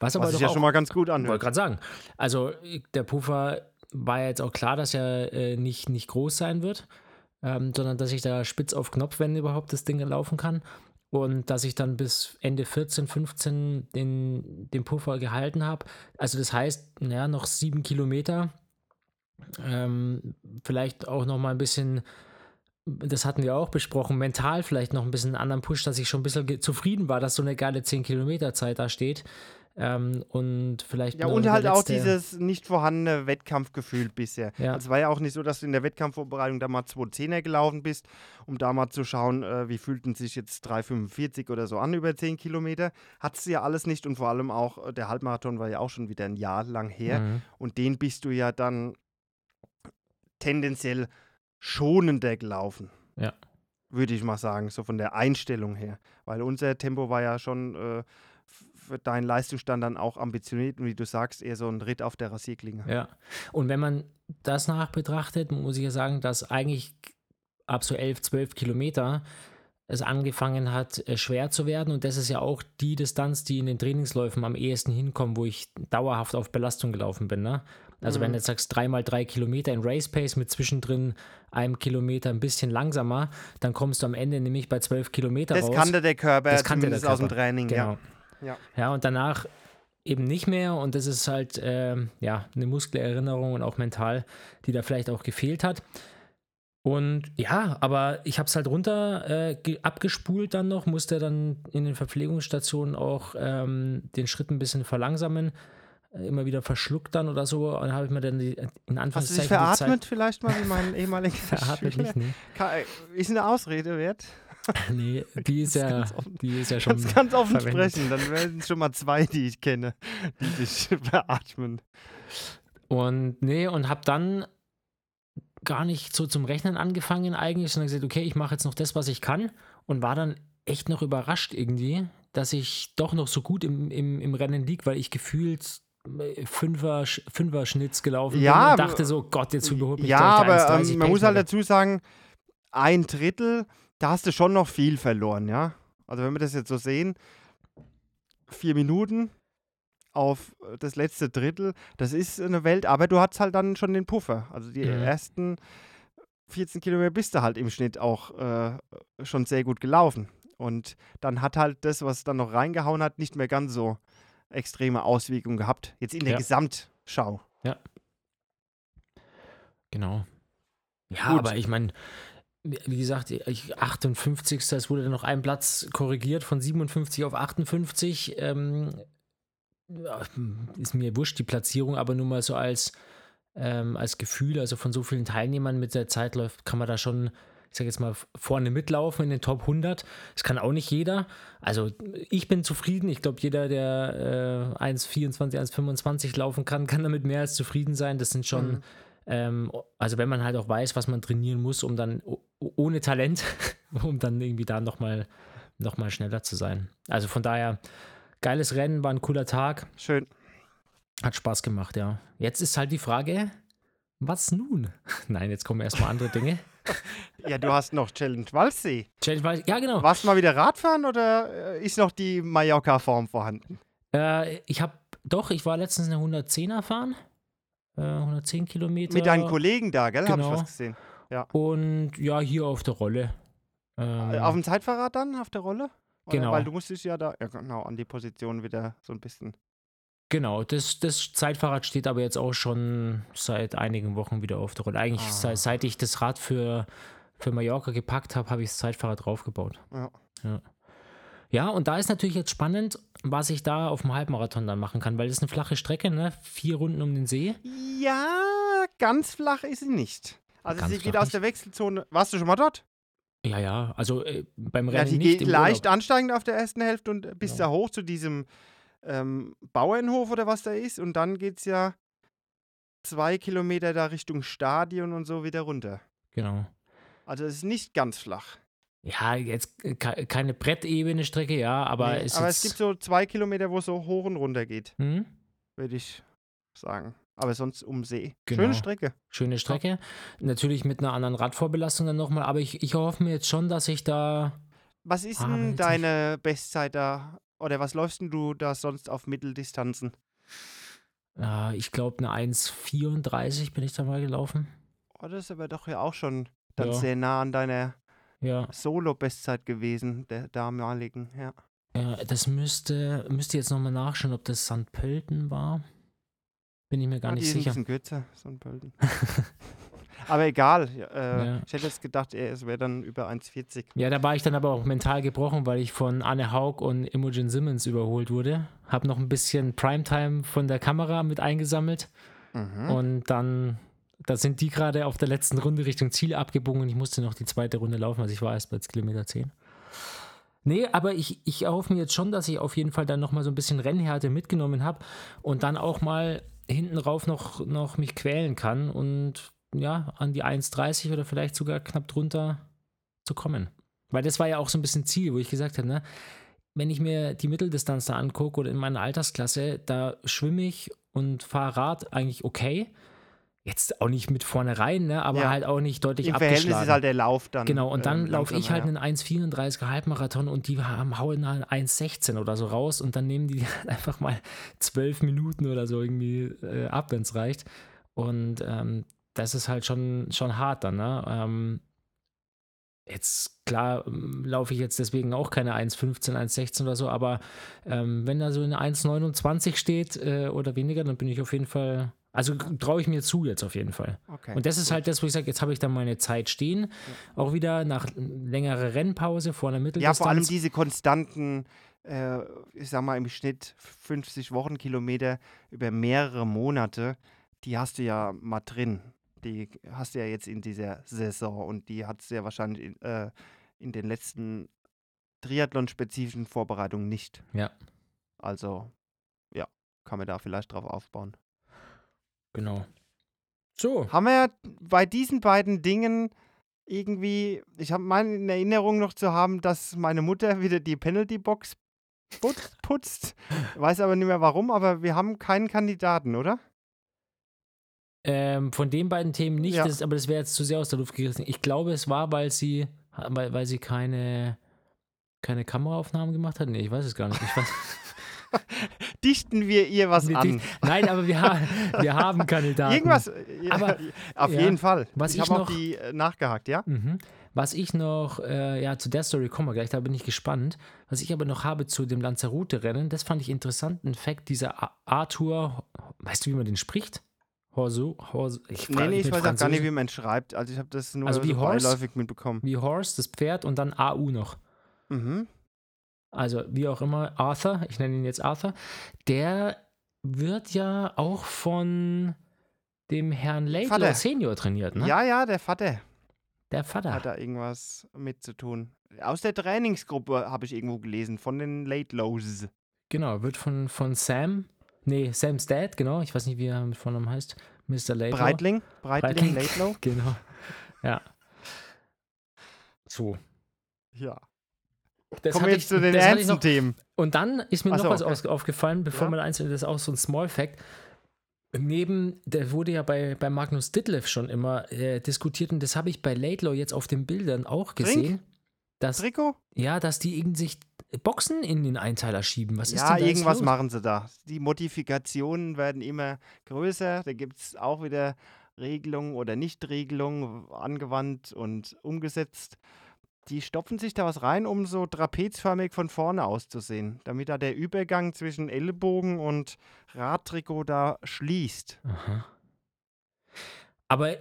Was aber Was sich ja auch, schon mal ganz gut wollte anhört. gerade sagen, also der Puffer war ja jetzt auch klar, dass er äh, nicht, nicht groß sein wird, ähm, sondern dass ich da spitz auf Knopf, wenn überhaupt das Ding laufen kann. und dass ich dann bis Ende 14, 15 den, den Puffer gehalten habe. Also das heißt, ja, noch sieben Kilometer. Ähm, vielleicht auch noch mal ein bisschen, das hatten wir auch besprochen, mental vielleicht noch ein bisschen einen anderen Push, dass ich schon ein bisschen zufrieden war, dass so eine geile 10 Kilometer Zeit da steht. Ähm, und vielleicht. Ja, und halt auch dieses nicht vorhandene Wettkampfgefühl bisher. Ja. Also es war ja auch nicht so, dass du in der Wettkampfvorbereitung da mal 210er gelaufen bist, um da mal zu schauen, äh, wie fühlten sich jetzt 3,45 oder so an über 10 Kilometer. Hattest du ja alles nicht und vor allem auch äh, der Halbmarathon war ja auch schon wieder ein Jahr lang her. Mhm. Und den bist du ja dann tendenziell schonender gelaufen. Ja. Würde ich mal sagen, so von der Einstellung her. Weil unser Tempo war ja schon. Äh, für deinen Leistungsstand dann auch ambitioniert und wie du sagst, eher so ein Ritt auf der Rasierklinge. Ja. Und wenn man das nach betrachtet, muss ich ja sagen, dass eigentlich ab so 11, 12 Kilometer es angefangen hat, äh, schwer zu werden. Und das ist ja auch die Distanz, die in den Trainingsläufen am ehesten hinkommt, wo ich dauerhaft auf Belastung gelaufen bin. Ne? Also mhm. wenn du jetzt sagst, dreimal drei Kilometer in Race Pace mit zwischendrin einem Kilometer ein bisschen langsamer, dann kommst du am Ende nämlich bei zwölf Kilometer das raus. Kannte der Körper, das kannte der Körper. aus dem Training, genau. ja. Ja. ja, und danach eben nicht mehr und das ist halt äh, ja eine Muskelerinnerung und auch mental, die da vielleicht auch gefehlt hat. Und ja, aber ich habe es halt runter äh, abgespult dann noch, musste dann in den Verpflegungsstationen auch ähm, den Schritt ein bisschen verlangsamen, immer wieder verschluckt dann oder so. Und dann habe ich mir dann die, in Anführungszeichen. Hast du dich veratmet vielleicht mal wie mein ehemaliger Veratmet nicht, nee. Ist eine Ausrede wert? nee, die ist, ja, die ist ja schon. Ganz, ganz offen verwendet. sprechen, dann werden es schon mal zwei, die ich kenne, die sich beatmen. Und nee, und habe dann gar nicht so zum Rechnen angefangen eigentlich, sondern gesagt, okay, ich mache jetzt noch das, was ich kann und war dann echt noch überrascht irgendwie, dass ich doch noch so gut im, im, im Rennen liege, weil ich gefühlt äh, Fünfer, Fünfer Schnitts gelaufen ja, bin und dachte so, Gott, jetzt überholt mich Ja, aber ähm, man muss halt dazu sagen, ein Drittel da hast du schon noch viel verloren, ja. Also wenn wir das jetzt so sehen, vier Minuten auf das letzte Drittel, das ist eine Welt, aber du hast halt dann schon den Puffer. Also die mhm. ersten 14 Kilometer bist du halt im Schnitt auch äh, schon sehr gut gelaufen. Und dann hat halt das, was dann noch reingehauen hat, nicht mehr ganz so extreme Auswirkungen gehabt. Jetzt in der ja. Gesamtschau. Ja. Genau. Ja, Gut. aber ich meine, wie gesagt, 58. Es wurde dann noch ein Platz korrigiert von 57 auf 58. Ähm, ist mir wurscht die Platzierung, aber nur mal so als, ähm, als Gefühl, also von so vielen Teilnehmern mit der Zeit läuft, kann man da schon, ich sage jetzt mal, vorne mitlaufen in den Top 100. Das kann auch nicht jeder. Also ich bin zufrieden. Ich glaube, jeder, der äh, 1,24, 1,25 laufen kann, kann damit mehr als zufrieden sein. Das sind schon. Mhm ähm, also wenn man halt auch weiß, was man trainieren muss, um dann ohne Talent, um dann irgendwie da nochmal noch mal schneller zu sein. Also von daher, geiles Rennen, war ein cooler Tag. Schön. Hat Spaß gemacht, ja. Jetzt ist halt die Frage, was nun? Nein, jetzt kommen erstmal andere Dinge. Ja, du hast noch Challenge Waldsee. Challenge Waldsee, ja genau. Warst du mal wieder Radfahren oder äh, ist noch die Mallorca-Form vorhanden? Äh, ich habe, doch, ich war letztens eine 110er fahren. 110 äh, Kilometer. Mit deinen Kollegen da, gell? Genau. Habe ich was gesehen. Ja. Und ja, hier auf der Rolle. Ähm, auf dem Zeitfahrrad dann, auf der Rolle? Genau. Weil du musstest ja da, ja genau, an die Position wieder so ein bisschen. Genau, das, das Zeitfahrrad steht aber jetzt auch schon seit einigen Wochen wieder auf der Rolle. Eigentlich ah. seit, seit ich das Rad für, für Mallorca gepackt habe, habe ich das Zeitfahrrad draufgebaut. Ja. ja. Ja, und da ist natürlich jetzt spannend, was ich da auf dem Halbmarathon dann machen kann, weil das ist eine flache Strecke, ne? Vier Runden um den See. Ja, ganz flach ist sie nicht. Also ganz sie geht aus nicht. der Wechselzone. Warst du schon mal dort? Ja, ja, also äh, beim Rennen ja, die nicht. geht leicht Urlaub. ansteigend auf der ersten Hälfte und bis ja. da hoch zu diesem ähm, Bauernhof oder was da ist. Und dann geht es ja zwei Kilometer da Richtung Stadion und so wieder runter. Genau. Also es ist nicht ganz flach. Ja, jetzt keine brettebene Strecke, ja, aber nee, es Aber es gibt so zwei Kilometer, wo es so hoch und runter geht. Hm? Würde ich sagen. Aber sonst um See. Genau. Schöne Strecke. Schöne Strecke. Natürlich mit einer anderen Radvorbelastung dann nochmal, aber ich, ich hoffe mir jetzt schon, dass ich da. Was ist denn deine Bestzeit da? Oder was läufst denn du da sonst auf Mitteldistanzen? Äh, ich glaube, eine 1,34 bin ich da mal gelaufen. Oh, das ist aber doch ja auch schon dann ja. sehr nah an deiner Ja, Solo-Bestzeit gewesen, der damaligen, ja. ja das müsste, müsste jetzt nochmal nachschauen, ob das St. Pölten war. Bin ich mir gar Ah, nicht die ist ein sicher. bisschen kürzer, ein Pölten. aber egal, äh, Ja. ich hätte jetzt gedacht, er- es wäre dann über 1,40. Ja, da war ich dann aber auch mental gebrochen, weil ich von Anne Haug und Imogen Simmons überholt wurde. Hab noch ein bisschen Primetime von der Kamera mit eingesammelt. Mhm. Und dann, da sind die gerade auf der letzten Runde Richtung Ziel abgebogen und ich musste noch die zweite Runde laufen. Also ich war erst bei Kilometer 10. Nee, aber ich, ich erhoffe mir jetzt schon, dass ich auf jeden Fall dann nochmal so ein bisschen Rennhärte mitgenommen habe und dann auch mal hinten rauf noch, noch mich quälen kann und ja, an die 1,30 oder vielleicht sogar knapp drunter zu kommen. Weil das war ja auch so ein bisschen Ziel, wo ich gesagt habe, ne, wenn ich mir die Mitteldistanz da angucke oder in meiner Altersklasse, da schwimme ich und fahre Rad eigentlich okay. Jetzt auch nicht mit vorne rein, ne, aber Ja. halt auch nicht deutlich Im abgeschlagen. Verhältnis ist halt der Lauf dann. Genau, und dann ähm, laufe ich halt langsamer, einen 1,34er Halbmarathon und die haben, hauen dann 1,16 oder so raus und dann nehmen die halt einfach mal zwölf Minuten oder so irgendwie äh, ab, wenn es reicht. Und ähm, das ist halt schon, schon hart dann, ne? Ähm, jetzt, klar, ähm, laufe ich jetzt deswegen auch keine 1,15, 1,16 oder so, aber ähm, wenn da so eine 1,29 steht äh, oder weniger, dann bin ich auf jeden Fall, also traue ich mir zu jetzt auf jeden Fall. ja. Okay, Und das ist gut. halt das, wo ich sage, jetzt habe ich dann meine Zeit stehen. Auch wieder nach längerer Rennpause vor einer Ja, Mitteldistanz. vor allem diese konstanten, äh, ich sag mal im Schnitt 50 Wochenkilometer über mehrere Monate, die hast du ja mal drin. Die hast du ja jetzt in dieser Saison und die hat es ja wahrscheinlich in, äh, in den letzten Triathlon-spezifischen Vorbereitungen nicht. Ja. Also, ja, kann man da vielleicht drauf aufbauen. Genau. So. Haben wir ja bei diesen beiden Dingen irgendwie, ich habe meine in Erinnerung noch zu haben, dass meine Mutter wieder die Penalty-Box put- putzt. Weiß aber nicht mehr warum, aber wir haben keinen Kandidaten, oder? Ähm, von den beiden Themen nicht, Ja. das, aber das wäre jetzt zu sehr aus der Luft gegriffen. Ich glaube, es war, weil sie, weil, weil sie keine, keine Kameraaufnahmen gemacht hat. Nee, ich weiß es gar nicht. Ich weiß, Dichten wir ihr was Nee, an? Nein, aber wir, ha wir haben Kandidaten. Irgendwas, äh, Aber, auf ja, jeden Fall. was ich ich habe auch noch- die äh, nachgehakt, ja? Mhm. Was ich noch, äh, ja, zu der Story kommen wir gleich, da bin ich gespannt. Was ich aber noch habe zu dem Lanzarote-Rennen, das fand ich interessant. Ein Fact, dieser Arthur, weißt du, wie man den spricht? Horso? Horso ich Nee, nee, ich weiß auch gar nicht, wie man schreibt. Also ich habe das nur Also wie so Horse? beiläufig mitbekommen. Wie Horse, das Pferd und dann AU noch. Mhm. Also wie auch immer, Arthur, ich nenne ihn jetzt Arthur, der wird ja auch von dem Herrn Laidlaw. Senior trainiert, ne? Ja, ja, der Vater Der Vater. hat da irgendwas mit zu tun. Aus der Trainingsgruppe habe ich irgendwo gelesen, von den Late Lows. Genau, wird von, von Sam, nee, Sam's Dad, genau, ich weiß nicht, wie er mit Vornamen heißt, Mr. Laidlaw. Breitling, Breitling, Breitling. Laidlow. Genau, ja. So. Ja. Das Kommen wir jetzt ich- zu den ernsten Themen. Und dann ist mir Ach noch so, was okay. aufgefallen, bevor Ja. wir eins, das ist auch so ein Small Fact. Neben, der wurde ja bei, bei Magnus Ditlev schon immer äh, diskutiert und das habe ich bei Laidlaw jetzt auf den Bildern auch Trink? gesehen. Dass, Trikot? ja, dass die irgendwie sich Boxen in den Einteiler schieben. Was ist Ja, denn da irgendwas los? machen sie da. Die Modifikationen werden immer größer. Da gibt es auch wieder Regelungen oder Nichtregelungen angewandt und umgesetzt. Die stopfen sich da was rein, um so trapezförmig von vorne auszusehen, damit da der Übergang zwischen Ellbogen und Radtrikot da schließt. Aha. Aber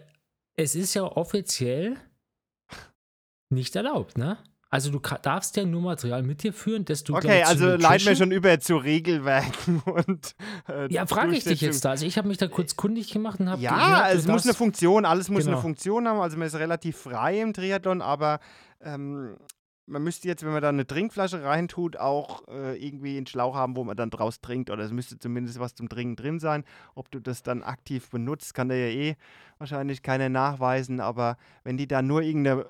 es ist ja offiziell nicht erlaubt, ne? Also du darfst ja nur Material mit dir führen, glaub Okay, also leiten wir schon über zu Regelwerken und. Äh, Ja, frage ich dich jetzt da. Also ich habe mich da kurz kundig gemacht und habe Ja, es muss eine Funktion, alles muss Genau. eine Funktion haben. Also man ist relativ frei im Triathlon, aber ähm, man müsste jetzt, wenn man da eine Trinkflasche reintut, auch äh, irgendwie einen Schlauch haben, wo man dann draus trinkt. Oder es müsste zumindest was zum Trinken drin sein. Ob du das dann aktiv benutzt, kann da ja eh wahrscheinlich keiner nachweisen. Aber wenn die da nur irgendeine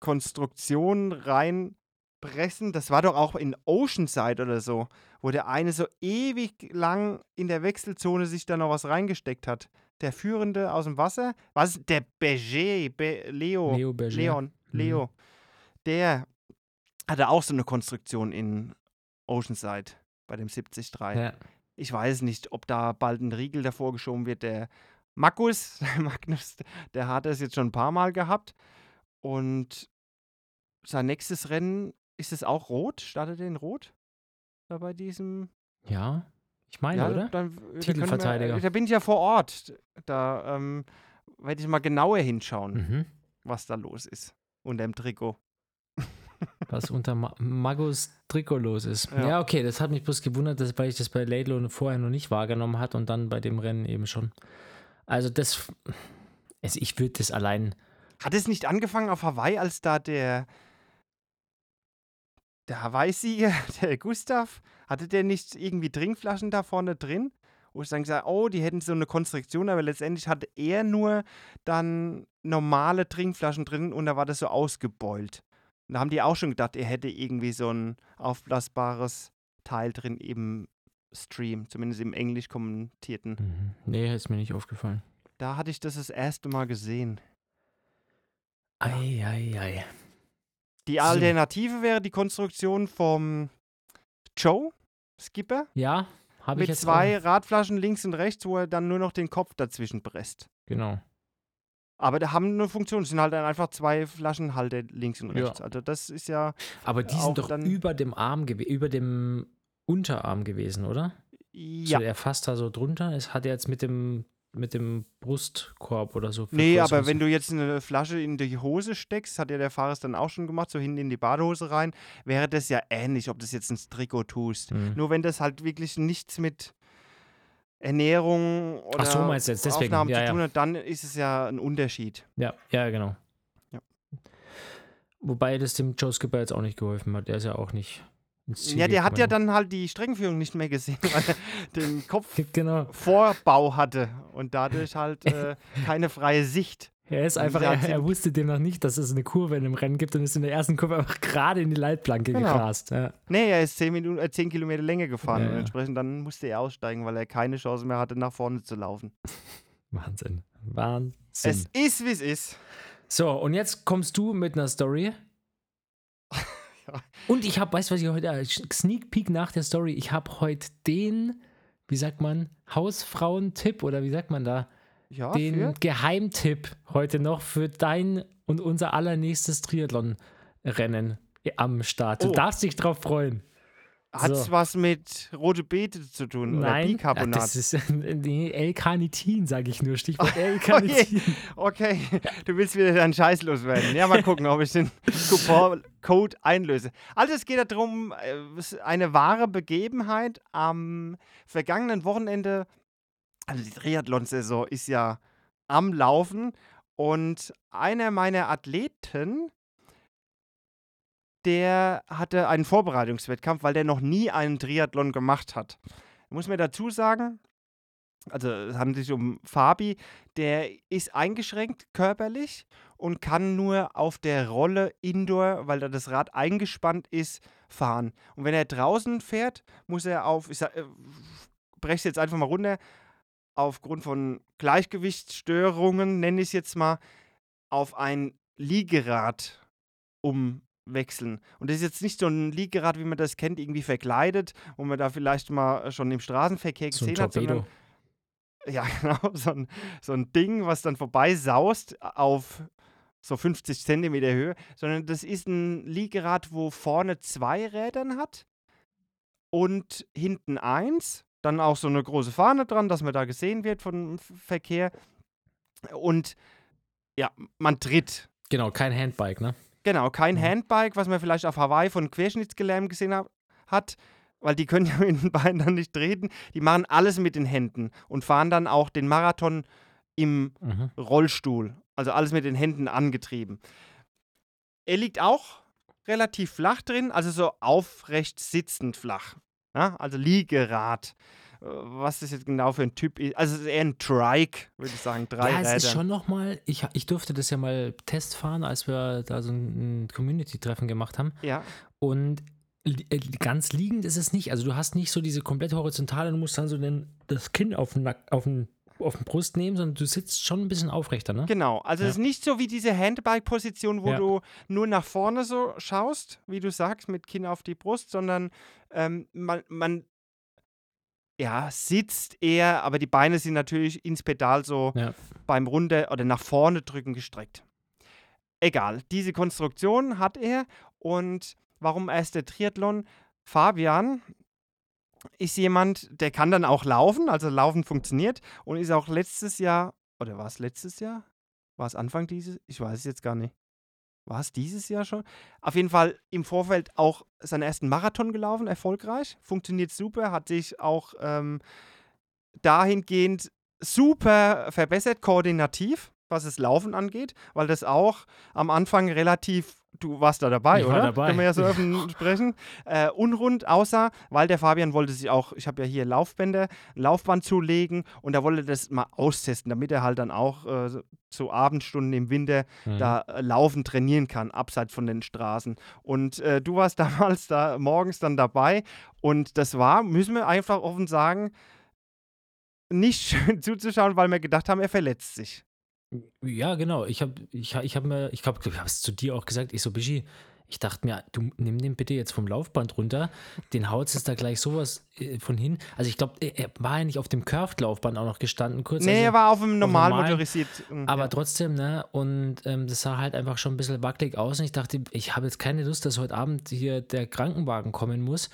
Konstruktion reinpressen, das war doch auch in Oceanside oder so, wo der eine so ewig lang in der Wechselzone sich da noch was reingesteckt hat. Der Führende aus dem Wasser, was? Der Berger, Be Leo, Leo Berger. Leon, Mhm. Leo, der hatte auch so eine Konstruktion in Oceanside bei dem 73. Ja. Ich weiß nicht, ob da bald ein Riegel davor geschoben wird. Der Markus, der Magnus, der hat das jetzt schon ein paar Mal gehabt. Und sein nächstes Rennen, ist es auch rot? Startet er in rot? Da bei diesem. Ja, ich meine, oder? Dann, da können wir- Titelverteidiger. da bin ich ja vor Ort. Da ähm, werde ich mal genauer hinschauen, Mhm. was da los ist. Unter dem Trikot. Was unter Ma Magos Trikot los ist. Ja. Ja. okay, das hat mich bloß gewundert, dass, weil ich das bei Laidlow vorher noch nicht wahrgenommen hat und dann bei dem Rennen eben schon. Also das, also ich würde das allein, Hat es nicht angefangen auf Hawaii, als da der. Der Hawaii-Sieger, der Gustav, hatte der nicht irgendwie Trinkflaschen da vorne drin? Wo ich dann gesagt oh, die hätten so eine Konstruktion, aber letztendlich hatte er nur dann normale Trinkflaschen drin und da war das so ausgebeult. Und da haben die auch schon gedacht, er hätte irgendwie so ein aufblasbares Teil drin im Stream, zumindest im englisch kommentierten. mhm. nee, ist mir nicht aufgefallen. Da hatte ich das das erste Mal gesehen. Ei, ei, ei. Die So. Alternative wäre die Konstruktion vom Joe, Skipper, Ja, habe ich mit zwei Auch, Radflaschen links und rechts, wo er dann nur noch den Kopf dazwischen presst. genau. Aber da haben eine Funktion, es sind halt dann einfach zwei Flaschenhalter links und Ja. rechts. Also das ist ja, Aber die sind doch dann- über dem Arm, über dem Unterarm gewesen, oder? ja. So, er fasst da so drunter. Es hat er jetzt mit dem, mit dem Brustkorb oder so. Nee, aber wenn du jetzt eine Flasche in die Hose steckst, hat ja der Fahrer es dann auch schon gemacht, so hinten in die Badehose rein, wäre das ja ähnlich, ob das jetzt ins Trikot tust. Mhm. Nur wenn das halt wirklich nichts mit Ernährung oder so, meinst du jetzt, deswegen, Aufnahmen ja, zu tun hat, dann ist es ja ein Unterschied. Ja, ja, genau. Ja. Wobei das dem Joe Skipper jetzt auch nicht geholfen hat. Der ist ja auch nicht Ja, der hat ja dann halt die Streckenführung nicht mehr gesehen, weil er den Genau. Kopfvorbau hatte und dadurch halt äh, keine freie Sicht. Er ist einfach, er, er wusste demnach nicht, dass es eine Kurve in dem Rennen gibt und ist in der ersten Kurve einfach gerade in die Leitplanke Genau. gerast. Ja. Nee, er ist 10, Minuten, äh, 10 Kilometer länger gefahren Ja, und entsprechend dann musste er aussteigen, weil er keine Chance mehr hatte, nach vorne zu laufen. Wahnsinn. Wahnsinn. Es ist, wie es ist. So, und jetzt kommst du mit einer Story. Und ich habe, weißt du, was ich heute, äh, Sneak Peek nach der Story, ich habe heute den, wie sagt man, Hausfrauentipp oder wie sagt man da, Ja, den für? Geheimtipp heute noch für dein und unser allernächstes Triathlon-Rennen am Start. Du Oh. darfst dich drauf freuen. Hat es so. was mit rote Beete zu tun oder Nein, ach, Bicarbonat? das ist nee, L-Carnitin, sage ich nur. Stichwort Oh. L-Carnitin. Okay, du willst wieder deinen Scheiß loswerden. Ja, mal gucken, ob ich den Coupon-Code einlöse. Also es geht darum, äh, eine wahre Begebenheit. Am vergangenen Wochenende, also die Triathlon-Saison ist ja am Laufen und einer meiner Athleten, der hatte einen Vorbereitungswettkampf, weil der noch nie einen Triathlon gemacht hat. Muss mir dazu sagen, also es handelt sich um Fabi, der ist eingeschränkt körperlich und kann nur auf der Rolle Indoor, weil da das Rad eingespannt ist, fahren. Und wenn er draußen fährt, muss er auf, ich äh, brech's jetzt einfach mal runter, aufgrund von Gleichgewichtsstörungen, nenne ich es jetzt mal, auf ein Liegerad umwechseln. Und das ist jetzt nicht so ein Liegerad, wie man das kennt, irgendwie verkleidet, wo man da vielleicht mal schon im Straßenverkehr So gesehen hat, sondern ja, genau, so ein, so ein Ding, was dann vorbei saust auf so 50 Zentimeter Höhe, sondern das ist ein Liegerad, wo vorne zwei Rädern hat und hinten eins. Dann auch so eine große Fahne dran, dass man da gesehen wird vom Verkehr. Und ja, man tritt. Genau, kein Handbike, ne? Genau, kein Mhm. Handbike, was man vielleicht auf Hawaii von Querschnittsgelähmten gesehen hat, weil die können ja mit den Beinen dann nicht treten. Die machen alles mit den Händen und fahren dann auch den Marathon im Mhm. Rollstuhl. Also alles mit den Händen angetrieben. Er liegt auch relativ flach drin, also so aufrecht sitzend flach. Ja, also Liegerad. Was das jetzt genau für ein Typ ist. Also es ist eher ein Trike, würde ich sagen. Drei ja, es ist Räder. schon nochmal, ich, ich durfte das ja mal testfahren, als wir da so ein, Community-Treffen gemacht haben. ja, Und äh, ganz liegend ist es nicht. Also du hast nicht so diese komplett horizontale, du musst dann so den, das Kinn auf den, Nack- auf, den, auf den Brust nehmen, sondern du sitzt schon ein bisschen aufrechter, ne? genau. Also es ist nicht so wie diese Handbike-Position, wo Ja. du nur nach vorne so schaust, wie du sagst, mit Kinn auf die Brust, sondern ähm, man, man ja, sitzt eher, aber die Beine sind natürlich ins Pedal so Ja. beim Runter- oder nach vorne drücken gestreckt. egal, diese Konstruktion hat er und warum erst der Triathlon? Fabian ist jemand, der kann dann auch laufen, also Laufen funktioniert und ist auch letztes Jahr, oder war es letztes Jahr? War es Anfang dieses? Ich weiß es jetzt gar nicht. War es dieses Jahr schon? Auf jeden Fall im Vorfeld auch seinen ersten Marathon gelaufen, erfolgreich. Funktioniert super, hat sich auch ähm, dahingehend super verbessert, koordinativ, was das Laufen angeht, weil das auch am Anfang relativ du warst da dabei, Ich oder? war dabei. Können wir ja so offen sprechen. Äh, unrund aussah, weil der Fabian wollte sich auch, ich habe ja hier Laufbänder, Laufband zulegen und er wollte das mal austesten, damit er halt dann auch äh, so- so Abendstunden im Winter Mhm. da äh, laufen trainieren kann, abseits von den Straßen. Und äh, du warst damals da morgens dann dabei und das war, müssen wir einfach offen sagen, nicht schön zuzuschauen, weil wir gedacht haben, er verletzt sich. Ja, genau. Ich habe ich, hab- ich hab mir, ich glaube, ich habe es zu dir auch gesagt. Ich so, Bischi, ich dachte mir, du nimm den bitte jetzt vom Laufband runter. Den haut es da gleich sowas äh, von hin. Also ich glaube, er, war ja nicht auf dem Curved-Laufband auch noch gestanden kurz. Nee, also, er war auf einem normal normalen, motorisierten. aber ja. trotzdem, ne? Und ähm, das sah halt einfach schon ein bisschen wackelig aus. Und ich dachte, ich habe jetzt keine Lust, dass heute Abend hier der Krankenwagen kommen muss.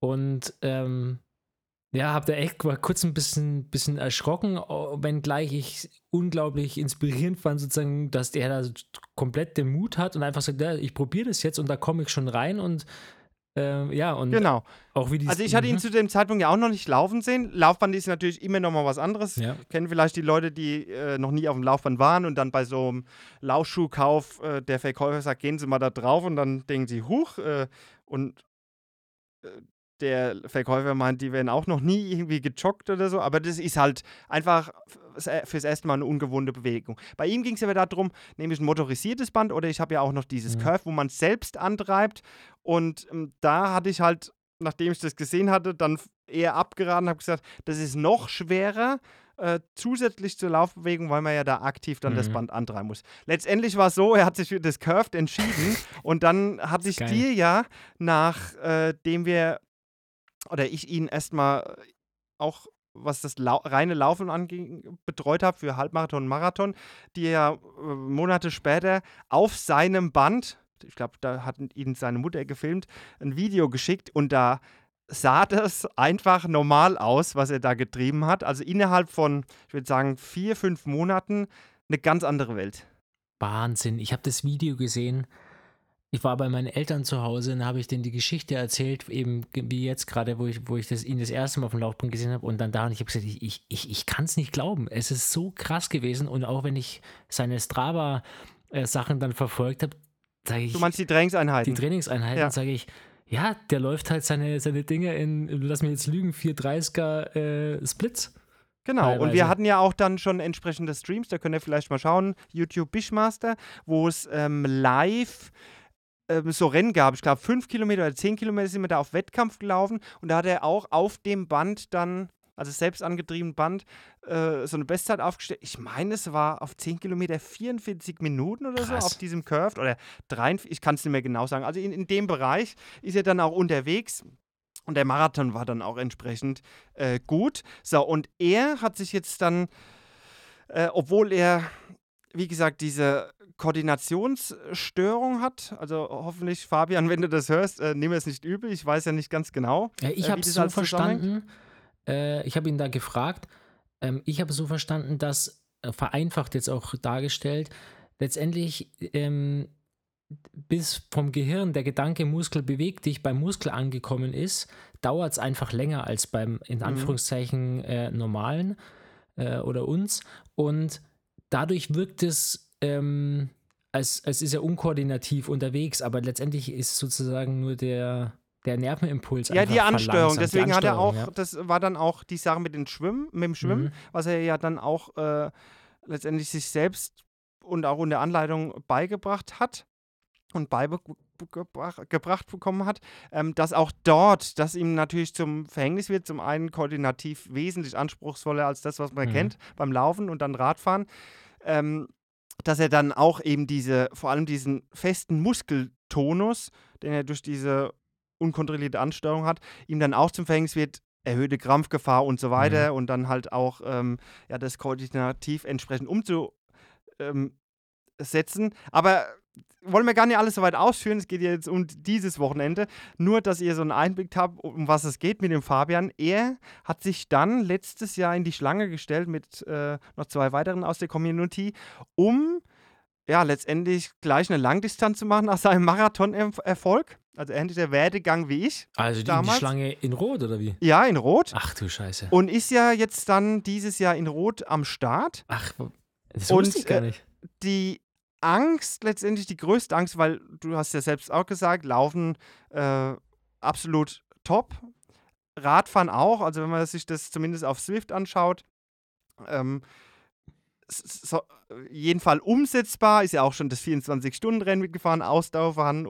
Und ähm, ja, habe da echt mal kurz ein bisschen, bisschen erschrocken, oh, wenngleich ich unglaublich inspirierend fand, sozusagen, dass der da komplett den Mut hat und einfach sagt, ja, ich probiere das jetzt und da komme ich schon rein und ähm, ja, und Genau. auch wie die Also ich hatte ihn Mhm. zu dem Zeitpunkt ja auch noch nicht laufen sehen. Laufband ist natürlich immer noch mal was anderes. Ja. Kennen vielleicht die Leute, die äh, noch nie auf dem Laufband waren und dann bei so einem Laufschuhkauf äh, der Verkäufer sagt, gehen Sie mal da drauf und dann denken sie, huch, äh, und äh, der Verkäufer meint, die werden auch noch nie irgendwie gejoggt oder so, aber das ist halt einfach äh, fürs erste Mal eine ungewohnte Bewegung. Bei ihm ging es aber darum, nämlich ein motorisiertes Band oder ich habe ja auch noch dieses Mhm. Curve, wo man selbst antreibt und ähm, da hatte ich halt, nachdem ich das gesehen hatte, dann eher abgeraten, habe gesagt, das ist noch schwerer, äh, zusätzlich zur Laufbewegung, weil man ja da aktiv dann das Mhm. Band antreiben muss. Letztendlich war es so, er hat sich für das Curved entschieden und dann hatte ich geil. dir ja, nachdem wir, oder ich ihn erstmal auch was das Lau reine Laufen anging, betreut habe für Halbmarathon und Marathon, die er äh, Monate später auf seinem Band, ich glaube, da hat ihn seine Mutter gefilmt, ein Video geschickt und da sah das einfach normal aus, was er da getrieben hat. Also innerhalb von, ich würde sagen, vier, fünf Monaten eine ganz andere Welt. Wahnsinn. Ich habe das Video gesehen. Ich war bei meinen Eltern zu Hause und da habe ich denen die Geschichte erzählt, eben wie jetzt gerade, wo ich, wo ich das, ihn das erste Mal auf dem Laufband gesehen habe und dann da und ich habe gesagt, ich, ich, ich, kann es nicht glauben. Es ist so krass gewesen und auch wenn ich seine Strava-Sachen dann verfolgt habe, sage ich, Du meinst die Trainingseinheiten? die Trainingseinheiten, Ja. sage ich, ja, der läuft halt seine, seine Dinge in, lass mich jetzt lügen, 430er äh, Splits. Genau, und teilweise. wir hatten ja auch dann schon entsprechende Streams, da könnt ihr vielleicht mal schauen, YouTube Bishmaster, wo es ähm, live ähm, so Rennen gab. Ich glaube, fünf Kilometer oder zehn Kilometer sind wir da auf Wettkampf gelaufen und da hat er auch auf dem Band dann, also selbst angetrieben Band, äh, so eine Bestzeit aufgestellt. Ich meine, es war auf 10 Kilometer 44 Minuten oder so Krass. auf diesem Curved oder 43, ich kann es nicht mehr genau sagen. Also in, in dem Bereich ist er dann auch unterwegs. Und der Marathon war dann auch entsprechend äh, gut. So, und er hat sich jetzt dann, äh, obwohl er, wie gesagt, diese Koordinationsstörung hat, also hoffentlich, Fabian, wenn du das hörst, äh, nimm es nicht übel, ich weiß ja nicht ganz genau. Ja, ich äh, habe es so verstanden, äh, ich habe ihn da gefragt, ähm, ich habe so verstanden, dass, äh, vereinfacht jetzt auch dargestellt, letztendlich ähm, bis vom Gehirn der Gedanke Muskel bewegt dich beim Muskel angekommen ist, dauert es einfach länger als beim, in Mhm. Anführungszeichen, äh, normalen äh, oder uns. Und dadurch wirkt es, ähm, als, als ist er unkoordinativ unterwegs, aber letztendlich ist sozusagen nur der, der Nervenimpuls Ja, die Ansteuerung. verlangsamt. Die Deswegen hat er auch, Ansteuerung, das war dann auch die Sache mit, den Schwimmen, mit dem Schwimmen, Mhm. was er ja dann auch äh, letztendlich sich selbst und auch unter Anleitung beigebracht hat und beigebracht gebracht bekommen hat, ähm, dass auch dort, das ihm natürlich zum Verhängnis wird, zum einen koordinativ wesentlich anspruchsvoller als das, was man Mhm. kennt beim Laufen und dann Radfahren, ähm, dass er dann auch eben diese, vor allem diesen festen Muskeltonus, den er durch diese unkontrollierte Ansteuerung hat, ihm dann auch zum Verhängnis wird, erhöhte Krampfgefahr und so weiter und dann halt auch ähm, ja, das koordinativ entsprechend umzusetzen. Aber wollen wir gar nicht alles so weit ausführen. Es geht ja jetzt um dieses Wochenende. Nur, dass ihr so einen Einblick habt, um was es geht mit dem Fabian. Er hat sich dann letztes Jahr in die Schlange gestellt mit äh, noch zwei weiteren aus der Community, um ja letztendlich gleich eine Langdistanz zu machen nach seinem Marathon-Erfolg. Also ähnlich der Werdegang wie ich. Also die, damals. die Schlange in Rot oder wie? Ja, in Rot. Ach du Scheiße. Und ist ja jetzt dann dieses Jahr in Rot am Start. Ach, das Und, wusste ich gar äh, nicht. die Angst, letztendlich die größte Angst, weil du hast ja selbst auch gesagt, Laufen äh, absolut top. Radfahren auch, also wenn man sich das zumindest auf Swift anschaut, ähm, so, jeden Fall umsetzbar, ist ja auch schon das 24-Stunden-Rennen mitgefahren, Ausdauerfahren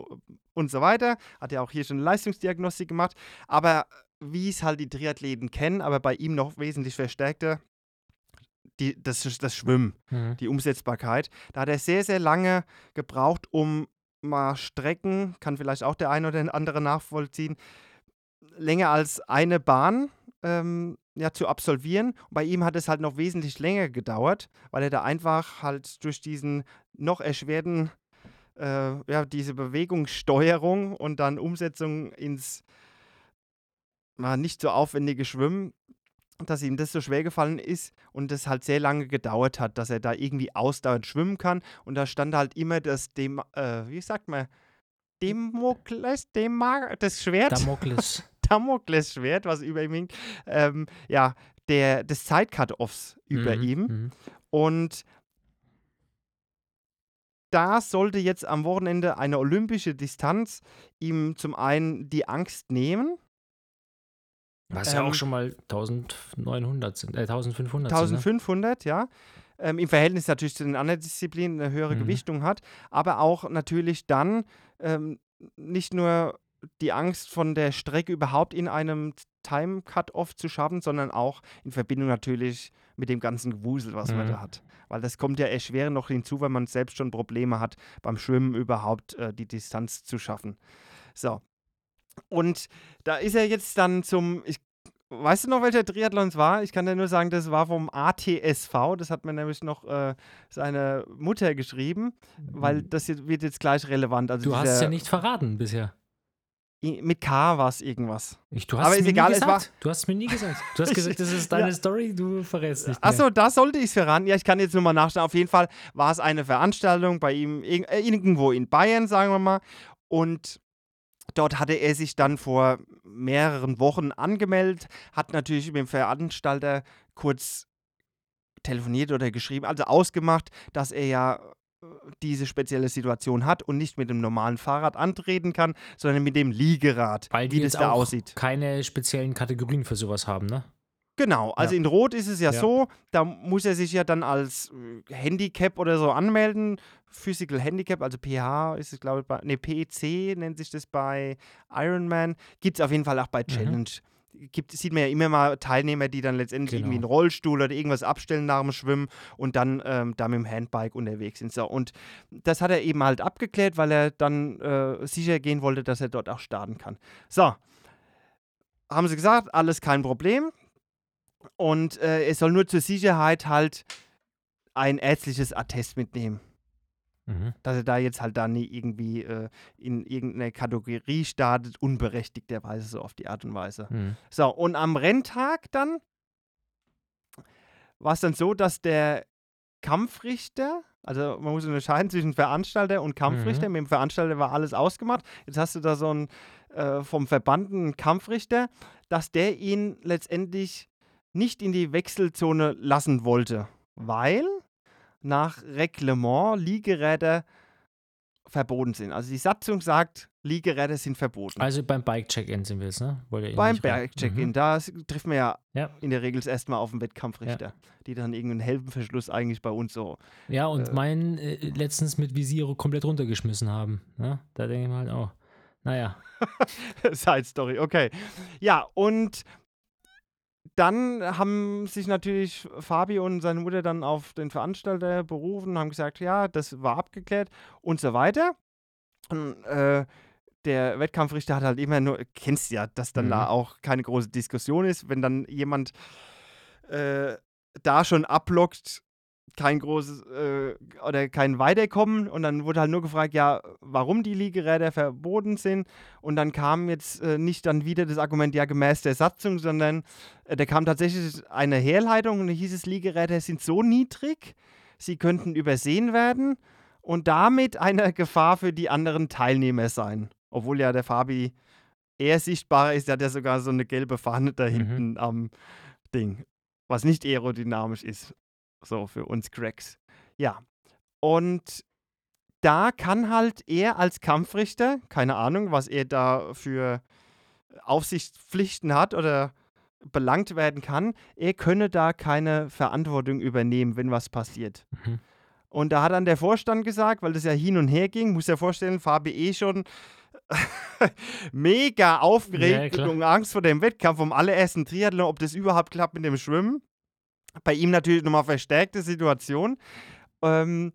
und so weiter. Hat ja auch hier schon eine Leistungsdiagnostik gemacht. Aber wie es halt die Triathleten kennen, aber bei ihm noch wesentlich verstärkter, die, das, das Schwimmen Mhm. die Umsetzbarkeit. Da hat er sehr, sehr lange gebraucht, um mal Strecken, kann vielleicht auch der eine oder andere nachvollziehen, länger als eine Bahn ähm, ja, zu absolvieren. Und bei ihm hat es halt noch wesentlich länger gedauert, weil er da einfach halt durch diesen noch erschwerten, äh, ja, diese Bewegungssteuerung und dann Umsetzung ins mal nicht so aufwendige Schwimmen, dass ihm das so schwer gefallen ist und das halt sehr lange gedauert hat, dass er da irgendwie ausdauernd schwimmen kann. Und da stand halt immer das, dem, äh, wie sagt man, Demokles, Dema das Schwert, Damokles. Damoklesschwert, was über ihm hing, ähm, ja, der, des Zeit-Cut-Offs über Mhm, ihm. mhm. Und da sollte jetzt am Wochenende eine olympische Distanz ihm zum einen die Angst nehmen. Was ja Ähm, auch schon mal 1900 sind, äh, 1500 sind. 1500, ja. Ähm, Im Verhältnis natürlich zu den anderen Disziplinen eine höhere Mhm. Gewichtung hat, aber auch natürlich dann ähm, nicht nur die Angst von der Strecke überhaupt in einem Time-Cut-Off zu schaffen, sondern auch in Verbindung natürlich mit dem ganzen Gewusel, was man Mhm. da hat. Weil das kommt ja erschwerend noch hinzu, weil man selbst schon Probleme hat, beim Schwimmen überhaupt äh, die Distanz zu schaffen. So. Und da ist er jetzt dann zum, ich Weißt du noch, welcher Triathlon es war? Ich kann dir nur sagen, das war vom ATSV. Das hat mir nämlich noch äh, seine Mutter geschrieben, weil das jetzt, wird jetzt gleich relevant. Also Mhm. Du hast es ja nicht verraten bisher. Mit K war es irgendwas. Ich, du hast Aber es mir egal, nie es gesagt. war- Du hast es mir nie gesagt. Du hast gesagt, das ist deine Story, du verrätst nicht. Achso, da sollte ich es verraten. Ja, ich kann jetzt nur mal nachschauen. Auf jeden Fall war es eine Veranstaltung bei ihm irg- irgendwo in Bayern, sagen wir mal. Und dort hatte er sich dann vor mehreren Wochen angemeldet, hat natürlich mit dem Veranstalter kurz telefoniert oder geschrieben, also ausgemacht, dass er ja äh, diese spezielle Situation hat und nicht mit dem normalen Fahrrad antreten kann, sondern mit dem Liegerad, Weil die wie das da aussieht. keine speziellen Kategorien für sowas haben, ne? Genau, also Ja. in Rot ist es ja, Ja. so, da muss er sich ja dann als äh, Handicap oder so anmelden. Physical Handicap, also PH ist es, glaube ich, bei, ne, PEC nennt sich das bei Ironman. Gibt es auf jeden Fall auch bei Challenge. Gibt, sieht man ja immer mal Teilnehmer, die dann letztendlich Genau. irgendwie einen Rollstuhl oder irgendwas abstellen nach dem Schwimmen und dann ähm, da mit dem Handbike unterwegs sind. So, und das hat er eben halt abgeklärt, weil er dann äh, sicher gehen wollte, dass er dort auch starten kann. So, haben sie gesagt, alles kein Problem. Und äh, es soll nur zur Sicherheit halt ein ärztliches Attest mitnehmen, Mhm. dass er da jetzt halt dann nie irgendwie äh, in irgendeiner Kategorie startet, unberechtigterweise so auf die Art und Weise. Mhm. So, und am Renntag dann war es dann so, dass der Kampfrichter, also man muss unterscheiden zwischen Veranstalter und Kampfrichter. Mit dem Veranstalter war alles ausgemacht. Jetzt hast du da so einen äh, vom Verband einen Kampfrichter, dass der ihn letztendlich nicht in die Wechselzone lassen wollte, weil nach Reglement Liegeräder verboten sind. Also die Satzung sagt, Liegeräder sind verboten. Also beim Bike-Check-In sind wir jetzt, ne? Ihn Beim Bergcheck-In, Mhm. da trifft man ja, Ja. in der Regel erstmal auf den Wettkampfrichter, die dann irgendeinen Heldenverschluss eigentlich bei uns so. Ja, und Äh. meinen äh, letztens mit Visiere komplett runtergeschmissen haben. Ne? Da denke ich mir halt auch. Naja. Side Story, okay. Ja, und dann haben sich natürlich Fabi und seine Mutter dann auf den Veranstalter berufen, haben gesagt, ja, das war abgeklärt und so weiter. Und, äh, der Wettkampfrichter hat halt immer nur, kennst ja, dass dann Mhm. da auch keine große Diskussion ist, wenn dann jemand äh, da schon ablockt, kein großes äh, oder kein Weiterkommen und dann wurde halt nur gefragt, ja, warum die Liegeräder verboten sind und dann kam jetzt äh, nicht dann wieder das Argument, ja, gemäß der Satzung, sondern äh, da kam tatsächlich eine Herleitung und da hieß es, Liegeräder sind so niedrig, sie könnten übersehen werden und damit eine Gefahr für die anderen Teilnehmer sein. Obwohl ja der Fabi eher sichtbarer ist, der hat ja sogar so eine gelbe Fahne da Mhm. hinten am Ding, was nicht aerodynamisch ist. So für uns Cracks. Ja. Und da kann halt er als Kampfrichter, keine Ahnung, was er da für Aufsichtspflichten hat oder belangt werden kann, er könne da keine Verantwortung übernehmen, wenn was passiert. Mhm. Und da hat dann der Vorstand gesagt, weil das ja hin und her ging, muss ja vorstellen, Fabi eh schon mega Ja, aufgeregt klar. und Angst vor dem Wettkampf vom allerersten Triathlon, ob das überhaupt klappt mit dem Schwimmen. Bei ihm natürlich nochmal verstärkte Situation. Ähm,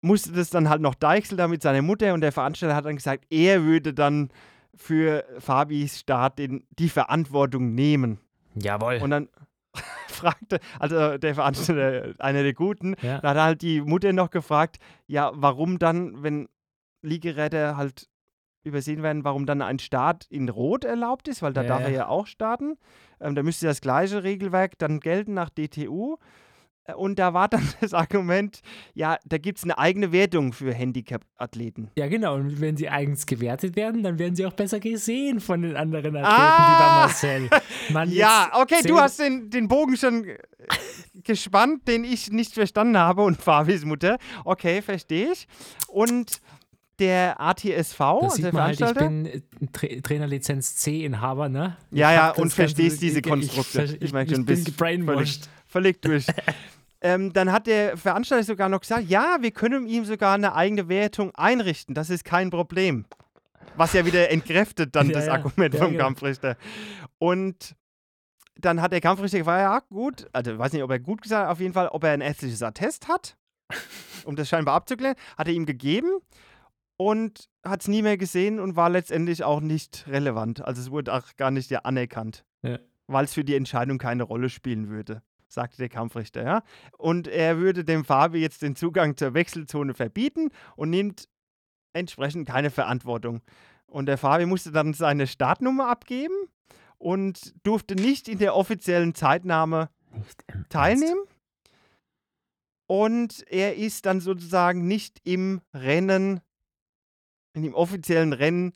musste das dann halt noch deichseln da mit seiner Mutter und der Veranstalter hat dann gesagt, er würde dann für Fabis Start den, die Verantwortung nehmen. Jawohl. Und dann fragte, also der Veranstalter, einer der Guten, ja. da hat halt die Mutter noch gefragt, ja, warum dann, wenn Liegeräder halt übersehen werden, warum dann ein Start in Rot erlaubt ist, weil da Ja, darf ja. er ja auch starten. Ähm, da müsste das gleiche Regelwerk dann gelten nach DTU. Äh, Und da war dann das Argument, ja, da gibt es eine eigene Wertung für Handicap-Athleten. ja, genau. Und wenn sie eigens gewertet werden, dann werden sie auch besser gesehen von den anderen Athleten, Ah! lieber Marcel. Mann, Ja, okay, du hast den, den Bogen schon äh, gespannt, den ich nicht verstanden habe und Fabis Mutter. Okay, verstehe ich. Und der ATSV, Da also sieht der man halt, ich bin äh, Tra Trainerlizenz C-Inhaber, ne? Ich Ja, ja, und das verstehst diese ich- ich- Konstrukte. Ich, Ich merke schon, bin gebrainwashed. völlig durch. ähm, dann hat der Veranstalter sogar noch gesagt, ja, wir können ihm sogar eine eigene Wertung einrichten, das ist kein Problem. Was ja wieder entkräftet dann Ja, das ja. Argument Ja, vom genau. Kampfrichter. Und dann hat der Kampfrichter gefragt, ja gut, also ich weiß nicht, ob er gut gesagt hat, auf jeden Fall, ob er ein ärztliches Attest hat, um das scheinbar abzuklären, hat er ihm gegeben und hat es nie mehr gesehen und war letztendlich auch nicht relevant. Also es wurde auch gar nicht ja anerkannt, Ja. weil es für die Entscheidung keine Rolle spielen würde, sagte der Kampfrichter. Ja? Und er würde dem Fabi jetzt den Zugang zur Wechselzone verbieten und nimmt entsprechend keine Verantwortung. Und der Fabi musste dann seine Startnummer abgeben und durfte nicht in der offiziellen Zeitnahme teilnehmen. Und er ist dann sozusagen nicht im Rennen, in dem offiziellen Rennen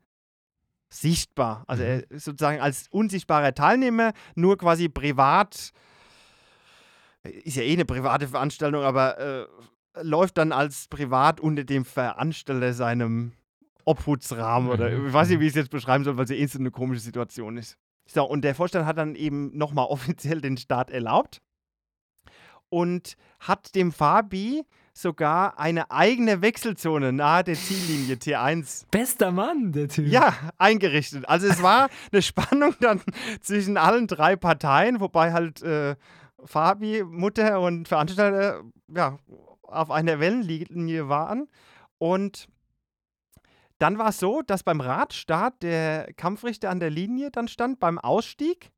sichtbar. Also er ist sozusagen als unsichtbarer Teilnehmer nur quasi privat, ist ja eh eine private Veranstaltung, aber äh, läuft dann als privat unter dem Veranstalter seinem Obhutsrahmen oder Mhm, ich weiß nicht, mhm. wie ich es jetzt beschreiben soll, weil es ja eh so eine komische Situation ist. So, und der Vorstand hat dann eben nochmal offiziell den Start erlaubt und hat dem Fabi sogar eine eigene Wechselzone nahe der Ziellinie T1 Bester Mann, der Typ. ja, eingerichtet. Also es war eine Spannung dann zwischen allen drei Parteien, wobei halt äh, Fabi, Mutter und Veranstalter ja, auf einer Wellenlinie waren. Und dann war es so, dass beim Radstart der Kampfrichter an der Linie dann stand, beim Ausstieg.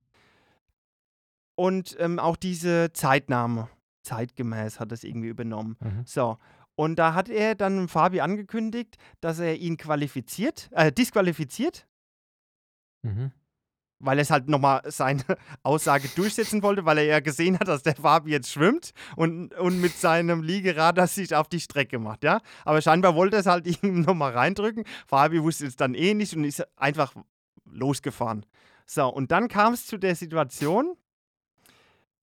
Und ähm, auch diese Zeitnahme, zeitgemäß hat das irgendwie übernommen. Mhm. So. Und da hat er dann Fabi angekündigt, dass er ihn qualifiziert, äh, disqualifiziert, Mhm. weil er es halt nochmal seine Aussage durchsetzen wollte, weil er ja gesehen hat, dass der Fabi jetzt schwimmt und, und mit seinem Liegerad das sich auf die Strecke macht, ja. Aber scheinbar wollte er es halt ihm nochmal reindrücken. Fabi wusste es dann eh nicht und ist einfach losgefahren. So, und dann kam es zu der Situation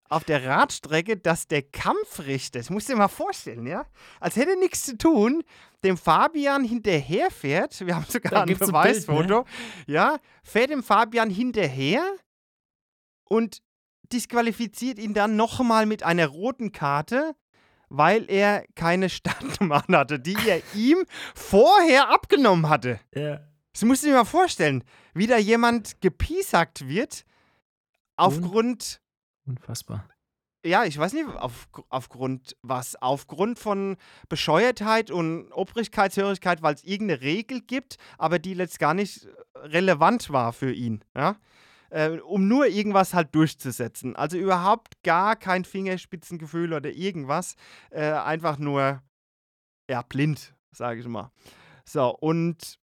auf der Radstrecke, dass der Kampfrichter, das musst du dir mal vorstellen, ja, als hätte nichts zu tun, dem Fabian hinterherfährt, wir haben sogar Da ein gibt's ein Bild, ne? Beweisfoto, ja, fährt dem Fabian hinterher und disqualifiziert ihn dann nochmal mit einer roten Karte, weil er keine Startnummer hatte, die er ihm vorher abgenommen hatte. Ja. Das musst du dir mal vorstellen, wie da jemand gepiesackt wird aufgrund Unfassbar. ja, ich weiß nicht, auf, aufgrund was? Aufgrund von Bescheuertheit und Obrigkeitshörigkeit, weil es irgendeine Regel gibt, aber die letzt gar nicht relevant war für ihn. Ja? äh, um nur irgendwas halt durchzusetzen. Also überhaupt gar kein Fingerspitzengefühl oder irgendwas. Äh, einfach nur, ja, blind, sage ich mal. So, und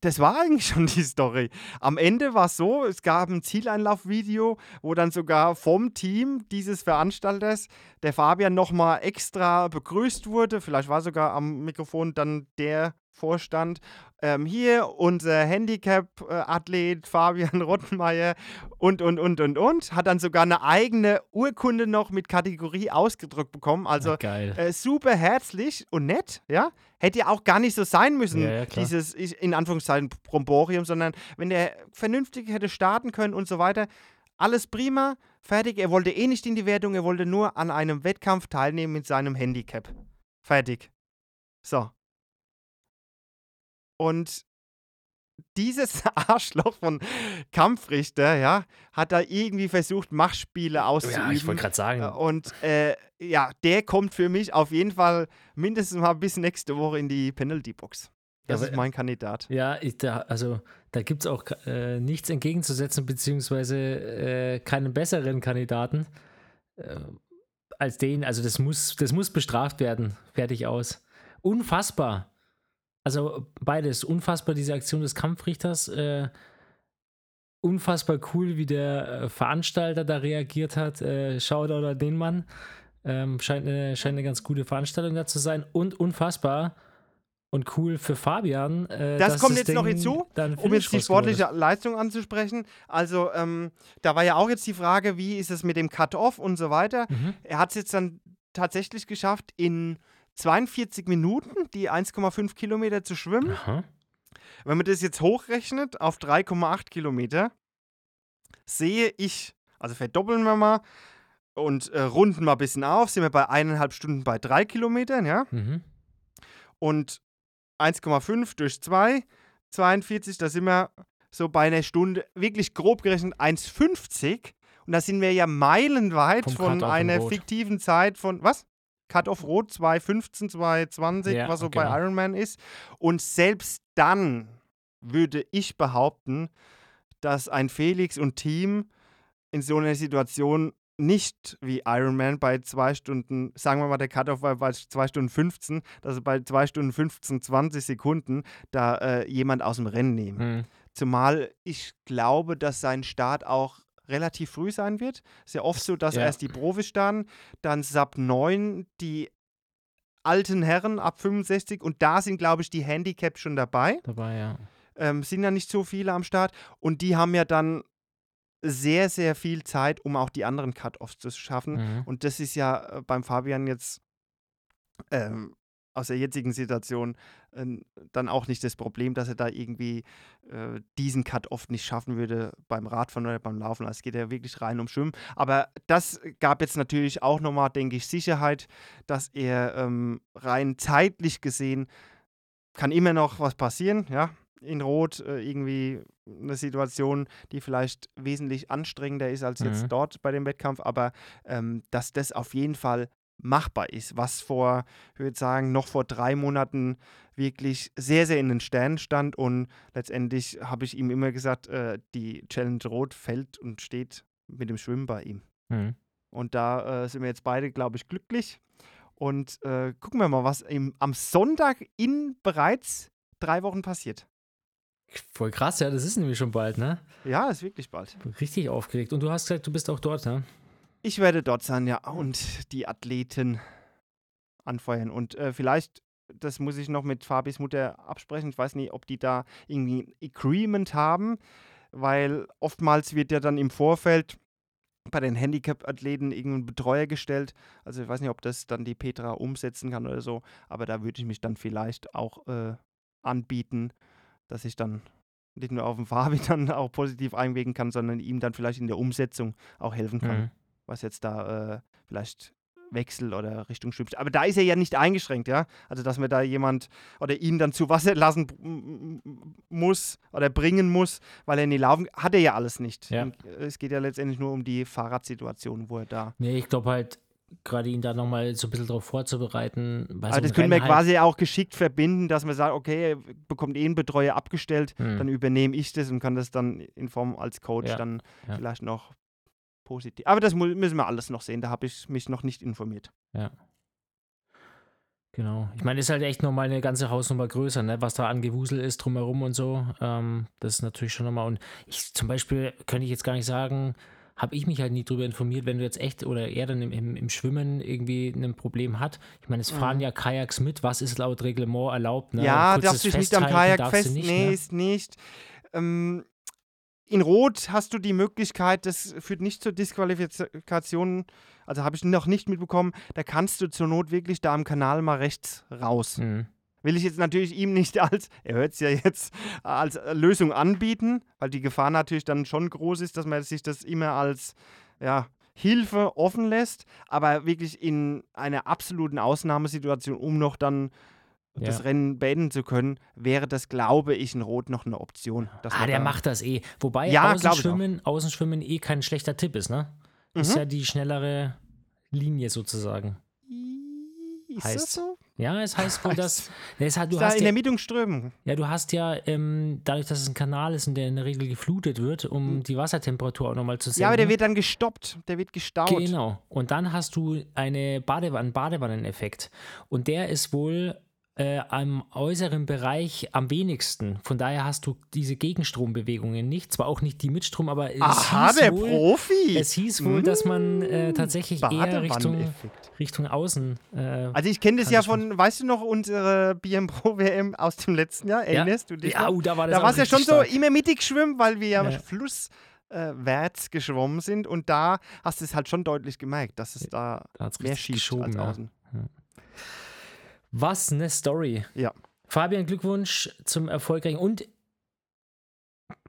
das war eigentlich schon die Story. Am Ende war es so, es gab ein Zieleinlaufvideo, wo dann sogar vom Team dieses Veranstalters der Fabian nochmal extra begrüßt wurde. Vielleicht war sogar am Mikrofon dann der Vorstand. Ähm, hier unser Handicap-Athlet Fabian Rottenmeier und, und, und, und, und. Hat dann sogar eine eigene Urkunde noch mit Kategorie ausgedrückt bekommen. Also äh, super herzlich und nett, ja. Hätte ja auch gar nicht so sein müssen, ja, ja, dieses in Anführungszeichen Bromborium, sondern wenn der vernünftig hätte starten können und so weiter. Alles prima, fertig. Er wollte eh nicht in die Wertung, er wollte nur an einem Wettkampf teilnehmen mit seinem Handicap. Fertig. So. Und dieses Arschloch von Kampfrichter, ja, hat da irgendwie versucht, Machtspiele auszuüben. Ja, ich wollte gerade sagen. Und äh, ja, der kommt für mich auf jeden Fall mindestens mal bis nächste Woche in die Penalty-Box. Das ja, ist mein Kandidat. Ja, ich, da, also da gibt es auch äh, nichts entgegenzusetzen, beziehungsweise äh, keinen besseren Kandidaten äh, als den. Also das muss, das muss bestraft werden. Fertig aus. Unfassbar. Also beides. Unfassbar diese Aktion des Kampfrichters. Äh, unfassbar cool, wie der äh, Veranstalter da reagiert hat. Äh, Shoutout an den Mann. Ähm, scheint, eine, scheint eine ganz gute Veranstaltung da zu sein. Und unfassbar und cool für Fabian. Äh, das kommt jetzt Ding noch hinzu, um jetzt die sportliche Leistung anzusprechen. Also, ähm, da war ja auch jetzt die Frage, wie ist es mit dem Cut-Off und so weiter. Mhm. Er hat es jetzt dann tatsächlich geschafft, in 42 Minuten die 1,5 Kilometer zu schwimmen. Aha. Wenn man das jetzt hochrechnet auf 3,8 Kilometer, sehe ich, also verdoppeln wir mal und äh, runden mal ein bisschen auf, sind wir bei eineinhalb Stunden bei drei Kilometern, ja. Mhm. Und 1,5 durch 2, 42, da sind wir so bei einer Stunde, wirklich grob gerechnet 1,50. Und da sind wir ja meilenweit von einer fiktiven Zeit von, was? Cut-off Rot 215, 220, ja, was so okay. bei Ironman ist. Und selbst dann würde ich behaupten, dass ein Felix und Team in so einer Situation nicht wie Ironman bei zwei Stunden, sagen wir mal, der Cut-off war bei zwei Stunden 15, dass bei zwei Stunden 15, 20 Sekunden da äh, jemand aus dem Rennen nehmen. Mhm. Zumal ich glaube, dass sein Start auch relativ früh sein wird. Ist ja oft so, dass ja. erst die Profis starten, dann Sub 9 die alten Herren ab 65 und da sind, glaube ich, die Handicaps schon dabei. Dabei, ja. Ähm, sind ja nicht so viele am Start und die haben ja dann sehr, sehr viel Zeit, um auch die anderen Cut-Offs zu schaffen. Mhm. Und das ist ja äh, beim Fabian jetzt ähm, aus der jetzigen Situation äh, dann auch nicht das Problem, dass er da irgendwie äh, diesen Cut oft nicht schaffen würde beim Radfahren oder beim Laufen. Also es geht ja wirklich rein um Schwimmen. Aber das gab jetzt natürlich auch nochmal, denke ich, Sicherheit, dass er ähm, rein zeitlich gesehen kann immer noch was passieren, ja. In Rot äh, irgendwie eine Situation, die vielleicht wesentlich anstrengender ist als mhm. jetzt dort bei dem Wettkampf, aber ähm, dass das auf jeden Fall machbar ist, was vor, ich würde sagen, noch vor drei Monaten wirklich sehr, sehr in den Sternen stand. Und letztendlich habe ich ihm immer gesagt, äh, die Challenge Rot fällt und steht mit dem Schwimmen bei ihm. Mhm. Und da äh, sind wir jetzt beide, glaube ich, glücklich. Und äh, gucken wir mal, was im, am Sonntag in bereits drei Wochen passiert. Voll krass, ja, das ist nämlich schon bald, ne? Ja, ist wirklich bald. Richtig aufgeregt. Und du hast gesagt, du bist auch dort, ne? Ich werde dort sein, ja, und die Athleten anfeuern. Und äh, vielleicht, das muss ich noch mit Fabis Mutter absprechen. Ich weiß nicht, ob die da irgendwie ein Agreement haben, weil oftmals wird ja dann im Vorfeld bei den Handicap-Athleten irgendein Betreuer gestellt. Also ich weiß nicht, ob das dann die Petra umsetzen kann oder so, aber da würde ich mich dann vielleicht auch äh, anbieten, dass ich dann nicht nur auf dem Fabi dann auch positiv einwirken kann, sondern ihm dann vielleicht in der Umsetzung auch helfen kann. Mhm was jetzt da äh, vielleicht Wechsel oder Richtung Schwimmt. Aber da ist er ja nicht eingeschränkt, ja. Also, dass man da jemand oder ihn dann zu Wasser lassen muss oder bringen muss, weil er nie laufen hat er ja alles nicht. Ja. Es geht ja letztendlich nur um die Fahrradsituation, wo er da. Nee, ich glaube halt, gerade ihn da nochmal so ein bisschen drauf vorzubereiten. Bei so Aber einem das können wir halt. quasi auch geschickt verbinden, dass man sagt, okay, er bekommt eh einen Betreuer abgestellt, Hm. dann übernehme ich das und kann das dann in Form als Coach Ja, dann ja. vielleicht noch positiv. Aber das müssen wir alles noch sehen, da habe ich mich noch nicht informiert. Genau. Ich meine, ist halt echt nochmal eine ganze Hausnummer größer, ne? was da an Gewusel ist drumherum und so. Ähm, das ist natürlich schon nochmal. Und ich zum Beispiel könnte ich jetzt gar nicht sagen, habe ich mich halt nie drüber informiert, wenn du jetzt echt oder er dann im, im, im Schwimmen irgendwie ein Problem hat. Ich meine, es fahren Mhm. ja Kajaks mit. Was ist laut Reglement erlaubt? Ne? ja, darfst dich nicht am Kajak du fest. nicht, nee, ne? ist nicht. Ähm, in Rot hast du die Möglichkeit, das führt nicht zur Disqualifikation, also habe ich noch nicht mitbekommen, da kannst du zur Not wirklich da am Kanal mal rechts raus. Mhm. Will ich jetzt natürlich ihm nicht als, er hört es ja jetzt, als Lösung anbieten, weil die Gefahr natürlich dann schon groß ist, dass man sich das immer als ja, Hilfe offen lässt, aber wirklich in einer absoluten Ausnahmesituation, um noch dann das Ja. Rennen beenden zu können, wäre das, glaube ich, in Rot noch eine Option. Ah, der da- macht das eh. Wobei Ja. Außenschwimmen, Außenschwimmen eh kein schlechter Tipp ist, ne? Ist Mhm. ja die schnellere Linie sozusagen. Ist heißt- das so? Ja, es heißt wohl, dass. Es hat, du Ist da hast in ja, der Mietung strömen. ja, du hast ja, ähm, dadurch, dass es ein Kanal ist und der in der Regel geflutet wird, um die Wassertemperatur auch nochmal zu senken. Hm. Ja, aber der wird dann gestoppt, der wird gestaut. Genau. Und dann hast du eine Badewanne, einen Badewanneneffekt. Und der ist wohl äh, am äußeren Bereich am wenigsten. Von daher hast du diese Gegenstrombewegungen nicht. Zwar auch nicht die mit Strom, aber es Aha, hieß der wohl, Profi. Es hieß wohl, dass man äh, tatsächlich eher Richtung. Richtung Außen. Äh, Also ich kenne das ja von, weißt du noch, unsere BM Pro WM aus dem letzten Jahr? Erinnerst du dich? ja, oh, da war das da war es ja schon richtig so stark. immer mittig schwimmen, weil wir ja, Ja. flusswärts geschwommen sind und da hast du es halt schon deutlich gemerkt, dass es da Da mehr geschoben, als ja. Was eine Story. Ja. Fabian, Glückwunsch zum erfolgreichen und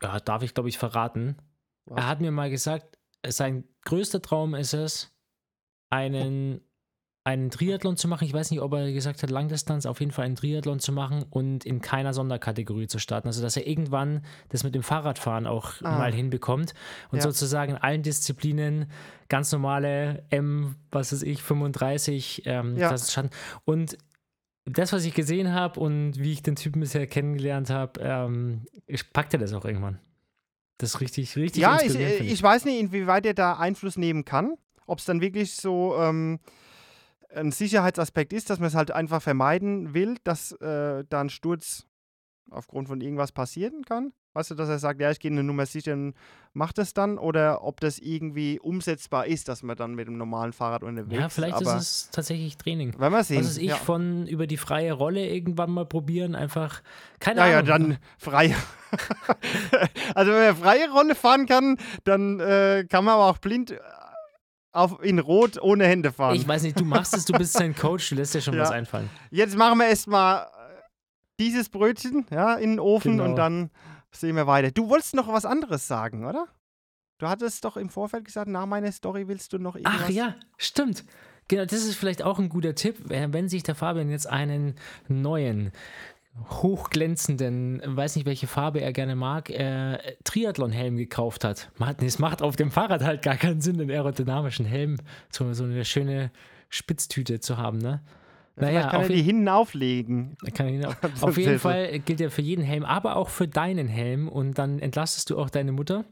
ja, darf ich glaube ich verraten. Was? Er hat mir mal gesagt, sein größter Traum ist es, einen, einen Triathlon zu machen. Ich weiß nicht, ob er gesagt hat, Langdistanz, auf jeden Fall einen Triathlon zu machen und in keiner Sonderkategorie zu starten. Also, dass er irgendwann das mit dem Fahrradfahren auch Ah. mal hinbekommt und Ja. sozusagen in allen Disziplinen ganz normale M, was weiß ich, 35 ähm, Ja. Klassen starten. Und das, was ich gesehen habe und wie ich den Typen bisher kennengelernt habe, ähm, ich packte das auch irgendwann. Das ist richtig, richtig Ja, ich, äh, finde ich weiß nicht, inwieweit er da Einfluss nehmen kann. Ob es dann wirklich so ähm, ein Sicherheitsaspekt ist, dass man es halt einfach vermeiden will, dass äh, da ein Sturz aufgrund von irgendwas passieren kann. Weißt du, dass er sagt, ja, ich gehe eine Nummer sicher und mach das dann. Oder ob das irgendwie umsetzbar ist, dass man dann mit dem normalen Fahrrad unterwegs Ja, vielleicht Aber ist es tatsächlich Training. Werden wir sehen. Was weiß ich, ja. von über die freie Rolle irgendwann mal probieren, einfach, keine Ja, ja, Ahnung. dann freie. also, wenn man freie Rolle fahren kann, dann äh, kann man aber auch blind äh, auf, in Rot ohne Hände fahren. Ich weiß nicht, du machst es, du bist sein Coach, du lässt dir schon Ja. was einfallen. Jetzt machen wir erstmal dieses Brötchen ja, in den Ofen Genau. und dann sehen wir weiter. Du wolltest noch was anderes sagen, oder? Du hattest doch im Vorfeld gesagt, nach meiner Story willst du noch irgendwas. Ach ja, stimmt. Genau, das ist vielleicht auch ein guter Tipp, äh, wenn sich der Fabian jetzt einen neuen, hochglänzenden, weiß nicht welche Farbe er gerne mag, äh, Triathlon-Helm gekauft hat. Es macht auf dem Fahrrad halt gar keinen Sinn, einen aerodynamischen Helm, so, so eine schöne Spitztüte zu haben, ne? Vielleicht kann auf er die hinten auflegen. Kann auch. So Auf jeden Hilfe. Fall gilt ja für jeden Helm, aber auch für deinen Helm. Und dann entlastest du auch deine Mutter.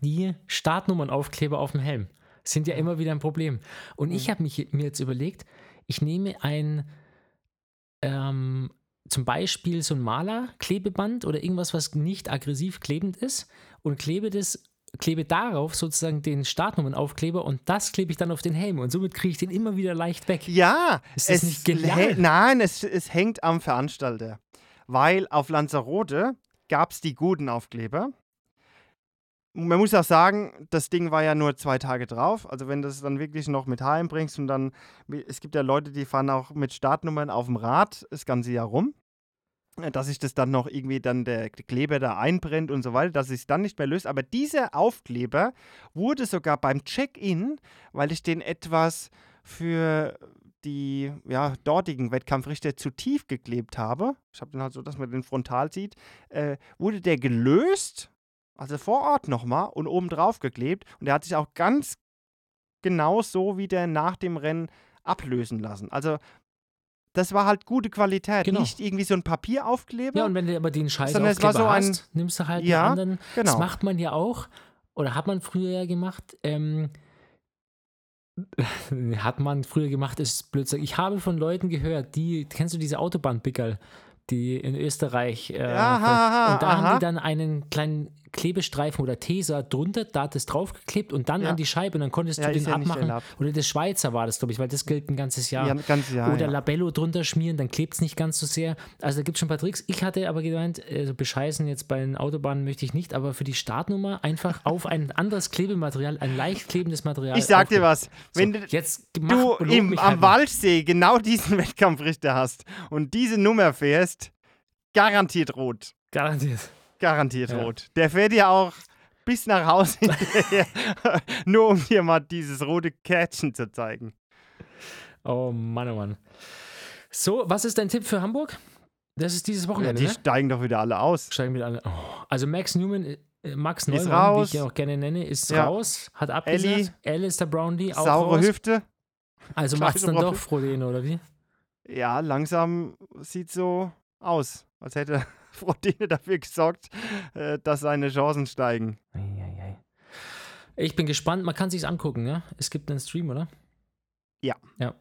Die Startnummernaufkleber auf dem Helm sind ja immer wieder ein Problem. Und ich habe mich mir jetzt überlegt, ich nehme ein ähm, zum Beispiel so ein Malerklebeband oder irgendwas, was nicht aggressiv klebend ist und klebe das klebe darauf sozusagen den Startnummernaufkleber und das klebe ich dann auf den Helm und somit kriege ich den immer wieder leicht weg. Ja, Ist das es nicht genial? Nein, es, es hängt am Veranstalter. Weil auf Lanzarote gab es die guten Aufkleber. Man muss auch sagen, das Ding war ja nur zwei Tage drauf. Also wenn du es dann wirklich noch mit heimbringst und dann, es gibt ja Leute, die fahren auch mit Startnummern auf dem Rad das ganze Jahr rum. Äh, Dass sich das dann noch irgendwie dann der Kleber da einbrennt und so weiter, dass es dann nicht mehr löst. Aber dieser Aufkleber wurde sogar beim Check-in, weil ich den etwas für die ja, dortigen Wettkampfrichter zu tief geklebt habe, ich habe den halt so, dass man den frontal sieht, äh, wurde der gelöst, also vor Ort nochmal und oben drauf geklebt und der hat sich auch ganz genau so wieder nach dem Rennen ablösen lassen. Also das war halt gute Qualität, Genau. nicht irgendwie so ein Papieraufkleber. Ja, und wenn du aber den Scheiß Sondern es war Aufkleber so ein- hast, nimmst du halt Ja, einen anderen. Das genau. macht man ja auch, oder hat man früher ja gemacht, ähm, hat man früher gemacht, ist Blödsinn. Ich habe von Leuten gehört, die, kennst du diese Autobahnpickerl, die in Österreich, äh, Ja, aha, und da haben aha. die dann einen kleinen Klebestreifen oder Tesa drunter, da hat es draufgeklebt und dann Ja. an die Scheibe und dann konntest Ja, du den abmachen. Oder das Schweizer war das, glaube ich, weil das gilt ein ganzes Jahr. ja, ganz ja. Oder. Labello drunter schmieren, dann klebt es nicht ganz so sehr. Also da gibt es schon ein paar Tricks. Ich hatte aber gemeint, also bescheißen jetzt bei den Autobahnen möchte ich nicht, aber für die Startnummer einfach auf ein anderes Klebematerial, ein leicht klebendes Material. Ich sag dir was, wenn so, du, jetzt du im, am halt. Waldsee genau diesen Wettkampfrichter hast und diese Nummer fährst, garantiert rot. Garantiert. Garantiert Ja. rot. Der fährt ja auch bis nach Hause hinterher, nur um dir mal dieses rote Kärtchen zu zeigen. Oh Mann, oh Mann. So, was ist dein Tipp für Hamburg? Das ist dieses Ja, Wochenende, die ne? steigen doch wieder alle aus. Steigen wir alle. Oh. Also Max Newman, äh, Max Neumann, wie raus. ich ihn auch gerne nenne, ist Ja. raus, hat abgesagt. Alistair Brownlee auch Saure raus. Hüfte. Also macht es dann doch Frodeno, oder wie? Ja, langsam sieht so aus, als hätte Frodene dafür gesorgt, äh, dass seine Chancen steigen. Ich bin gespannt, man kann sich's angucken, ja? Es gibt einen Stream, oder? Ja. Ja.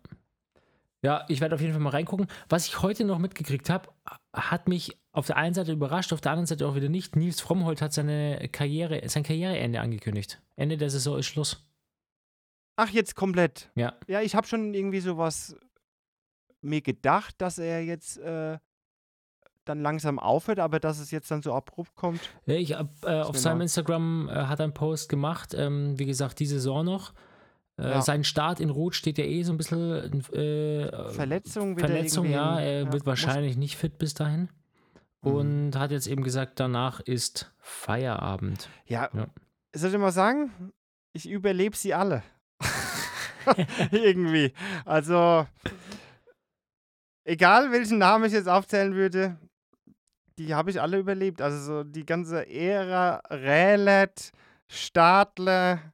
Ja, ich werde auf jeden Fall mal reingucken. Was ich heute noch mitgekriegt habe, hat mich auf der einen Seite überrascht, auf der anderen Seite auch wieder nicht. Nils Frommholt hat seine Karriere, sein Karriereende angekündigt. Ende der Saison ist Schluss. Ach, jetzt komplett. Ja. Ja, ich habe schon irgendwie sowas mir gedacht, dass er jetzt äh, dann langsam aufhört, aber dass es jetzt dann so abrupt kommt. Ja, ich hab, äh, auf seinem. Instagram äh, hat er einen Post gemacht, ähm, wie gesagt, die Saison noch. Äh, Ja. Sein Start in Rot steht ja eh so ein bisschen. Äh, Verletzung Verletzung, ja. Er ja, wird wahrscheinlich nicht fit bis dahin. Mhm. Und hat jetzt eben gesagt, danach ist Feierabend. Ja, Ja. soll ich mal sagen, ich überlebe sie alle. irgendwie. Also, egal welchen Namen ich jetzt aufzählen würde, die habe ich alle überlebt. Also so die ganze Ära, Rälet, Stadler,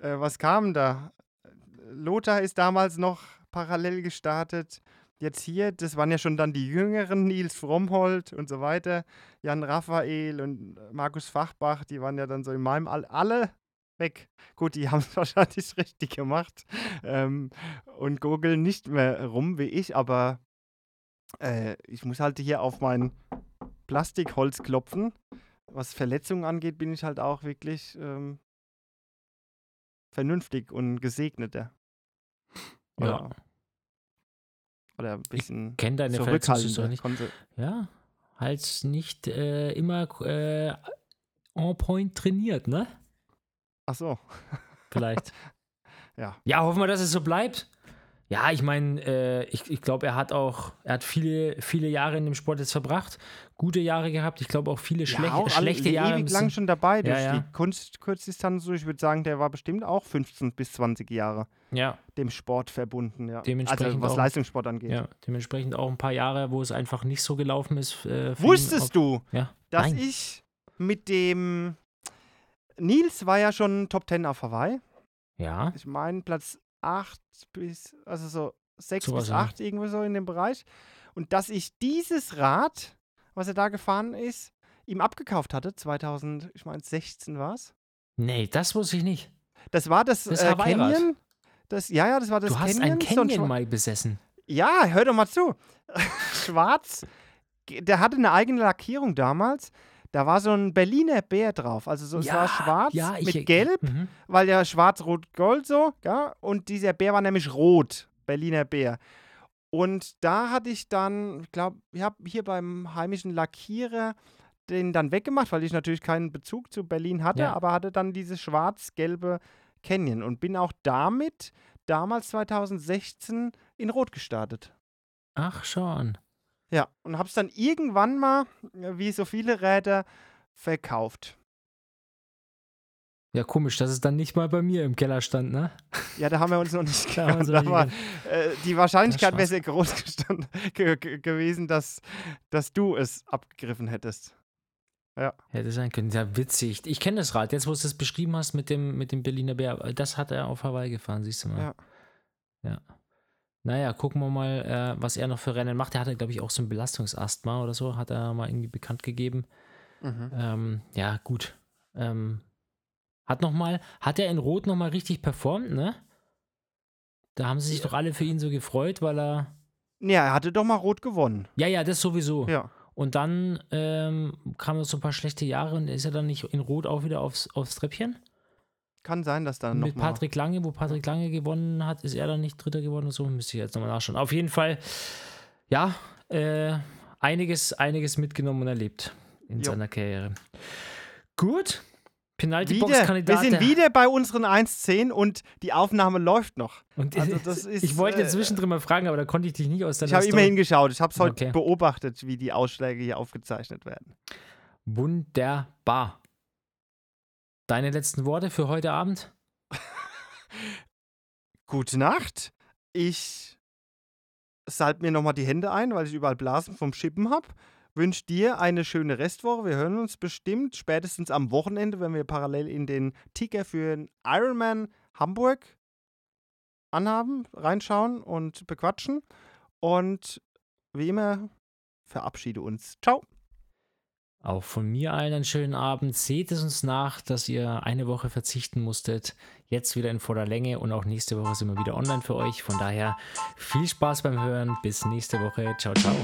äh, was kam da? Lothar ist damals noch parallel gestartet. Jetzt hier, das waren ja schon dann die jüngeren, Nils Frommholt und so weiter. Jan Raphael und Markus Fachbach, die waren ja dann so in meinem All alle weg. Gut, die haben es wahrscheinlich richtig gemacht ähm, und gurgeln nicht mehr rum wie ich, aber äh, ich muss halt hier auf mein Plastikholz klopfen. Was Verletzungen angeht, bin ich halt auch wirklich ähm, vernünftig und gesegneter. Ja. Oder, oder ein bisschen Kenn deine. Verletzungshistorie nicht. Ja, halt nicht äh, immer äh, on point trainiert, ne? Ach so. Vielleicht. Ja. Ja, hoffen wir, dass es so bleibt. Ja, ich meine, äh, ich, ich glaube, er hat auch, er hat viele, viele Jahre in dem Sport jetzt verbracht, gute Jahre gehabt. Ich glaube auch viele schlech ja, auch alle schlechte Jahre. ewig lang schon dabei Ja, durch ja. die Kunst Kurzdistanz. So, ich würde sagen, der war bestimmt auch 15 bis 20 Jahre Ja, dem Sport verbunden. Ja. Dementsprechend also was auch- Leistungssport angeht. ja, dementsprechend auch ein paar Jahre, wo es einfach nicht so gelaufen ist. Äh, für ihn Wusstest auf- du, Ja, dass nein. ich mit dem Nils war ja schon Top 10 auf Hawaii. Ja, Ich meine Platz 8 bis, also so 6 Sowas, bis ja. 8 irgendwo so in dem Bereich. Und dass ich dieses Rad, was er da gefahren ist, ihm abgekauft hatte, 2000, ich meine 16 war es. nee, das wusste ich nicht. Das war das, Das äh. Canyon. Das, ja, ja, das war das du hast Canyon. ein so ein Canyon mal besessen. Ja, hör doch mal zu. Schwarz. Der hatte eine eigene Lackierung damals. Da war so ein Berliner Bär drauf. Also so, es war schwarz ja, ich- mit Gelb, Mhm. weil ja schwarz-rot-gold so, ja. Und dieser Bär war nämlich rot. Berliner Bär. Und da hatte ich dann, ich glaube, ich habe hier beim heimischen Lackierer den dann weggemacht, weil ich natürlich keinen Bezug zu Berlin hatte, Ja. aber hatte dann dieses schwarz-gelbe Canyon und bin auch damit damals 2016 in Rot gestartet. Ach schon. Ja, und habe es dann irgendwann mal, äh, wie so viele Räder, verkauft. Ja, komisch, dass es dann nicht mal bei mir im Keller stand, ne? Ja, da haben wir uns noch nicht gekannt. Aber äh, die Wahrscheinlichkeit wäre sehr groß gestanden, ge ge gewesen, dass, dass du es abgegriffen hättest. Ja. Hätte sein können. Ja, witzig. Ich kenne das Rad. Jetzt, wo du es beschrieben hast mit dem, mit dem Berliner Bär, das hat er auf Hawaii gefahren, siehst du mal. Ja. Ja. Naja, gucken wir mal, äh, was er noch für Rennen macht. Er hatte, glaube ich, auch so ein Belastungsasthma oder so, hat er mal irgendwie bekannt gegeben. Mhm. Ähm, ja, gut. Ähm, hat noch mal, hat er in Rot noch mal richtig performt, ne? Da haben sie sich doch alle für ihn so gefreut, weil er. Ja, er hatte doch mal rot gewonnen. Ja, ja, das sowieso. Ja. Und dann ähm, kamen so ein paar schlechte Jahre und ist er dann nicht in Rot auch wieder aufs, aufs Treppchen? Kann sein, dass dann noch Mit mal Patrick Lange, wo Patrick Lange gewonnen hat, ist er dann nicht Dritter geworden so, müsste ich jetzt nochmal nachschauen. Auf jeden Fall, ja, äh, einiges, einiges mitgenommen und erlebt in Jo. seiner Karriere. Gut. wieder. Wir Penalty-Box-Kandidat. sind der- wieder bei unseren 1.10 und die Aufnahme läuft noch. Also ist, ich wollte äh, zwischendrin mal fragen, aber da konnte ich dich nicht aus deiner Ich habe Story- immerhin geschaut. Ich habe es heute Okay. beobachtet, wie die Ausschläge hier aufgezeichnet werden. Wunderbar. Deine letzten Worte für heute Abend? Gute Nacht. Ich salb mir nochmal die Hände ein, weil ich überall Blasen vom Schippen habe. Wünsche dir eine schöne Restwoche. Wir hören uns bestimmt spätestens am Wochenende, wenn wir parallel in den Ticker für den Ironman Hamburg anhaben, reinschauen und bequatschen. Und wie immer, verabschiede uns. Ciao. Auch von mir allen einen schönen Abend. Seht es uns nach, dass ihr eine Woche verzichten musstet. Jetzt wieder in voller Länge und auch nächste Woche sind wir wieder online für euch. Von daher viel Spaß beim Hören. Bis nächste Woche. Ciao, ciao.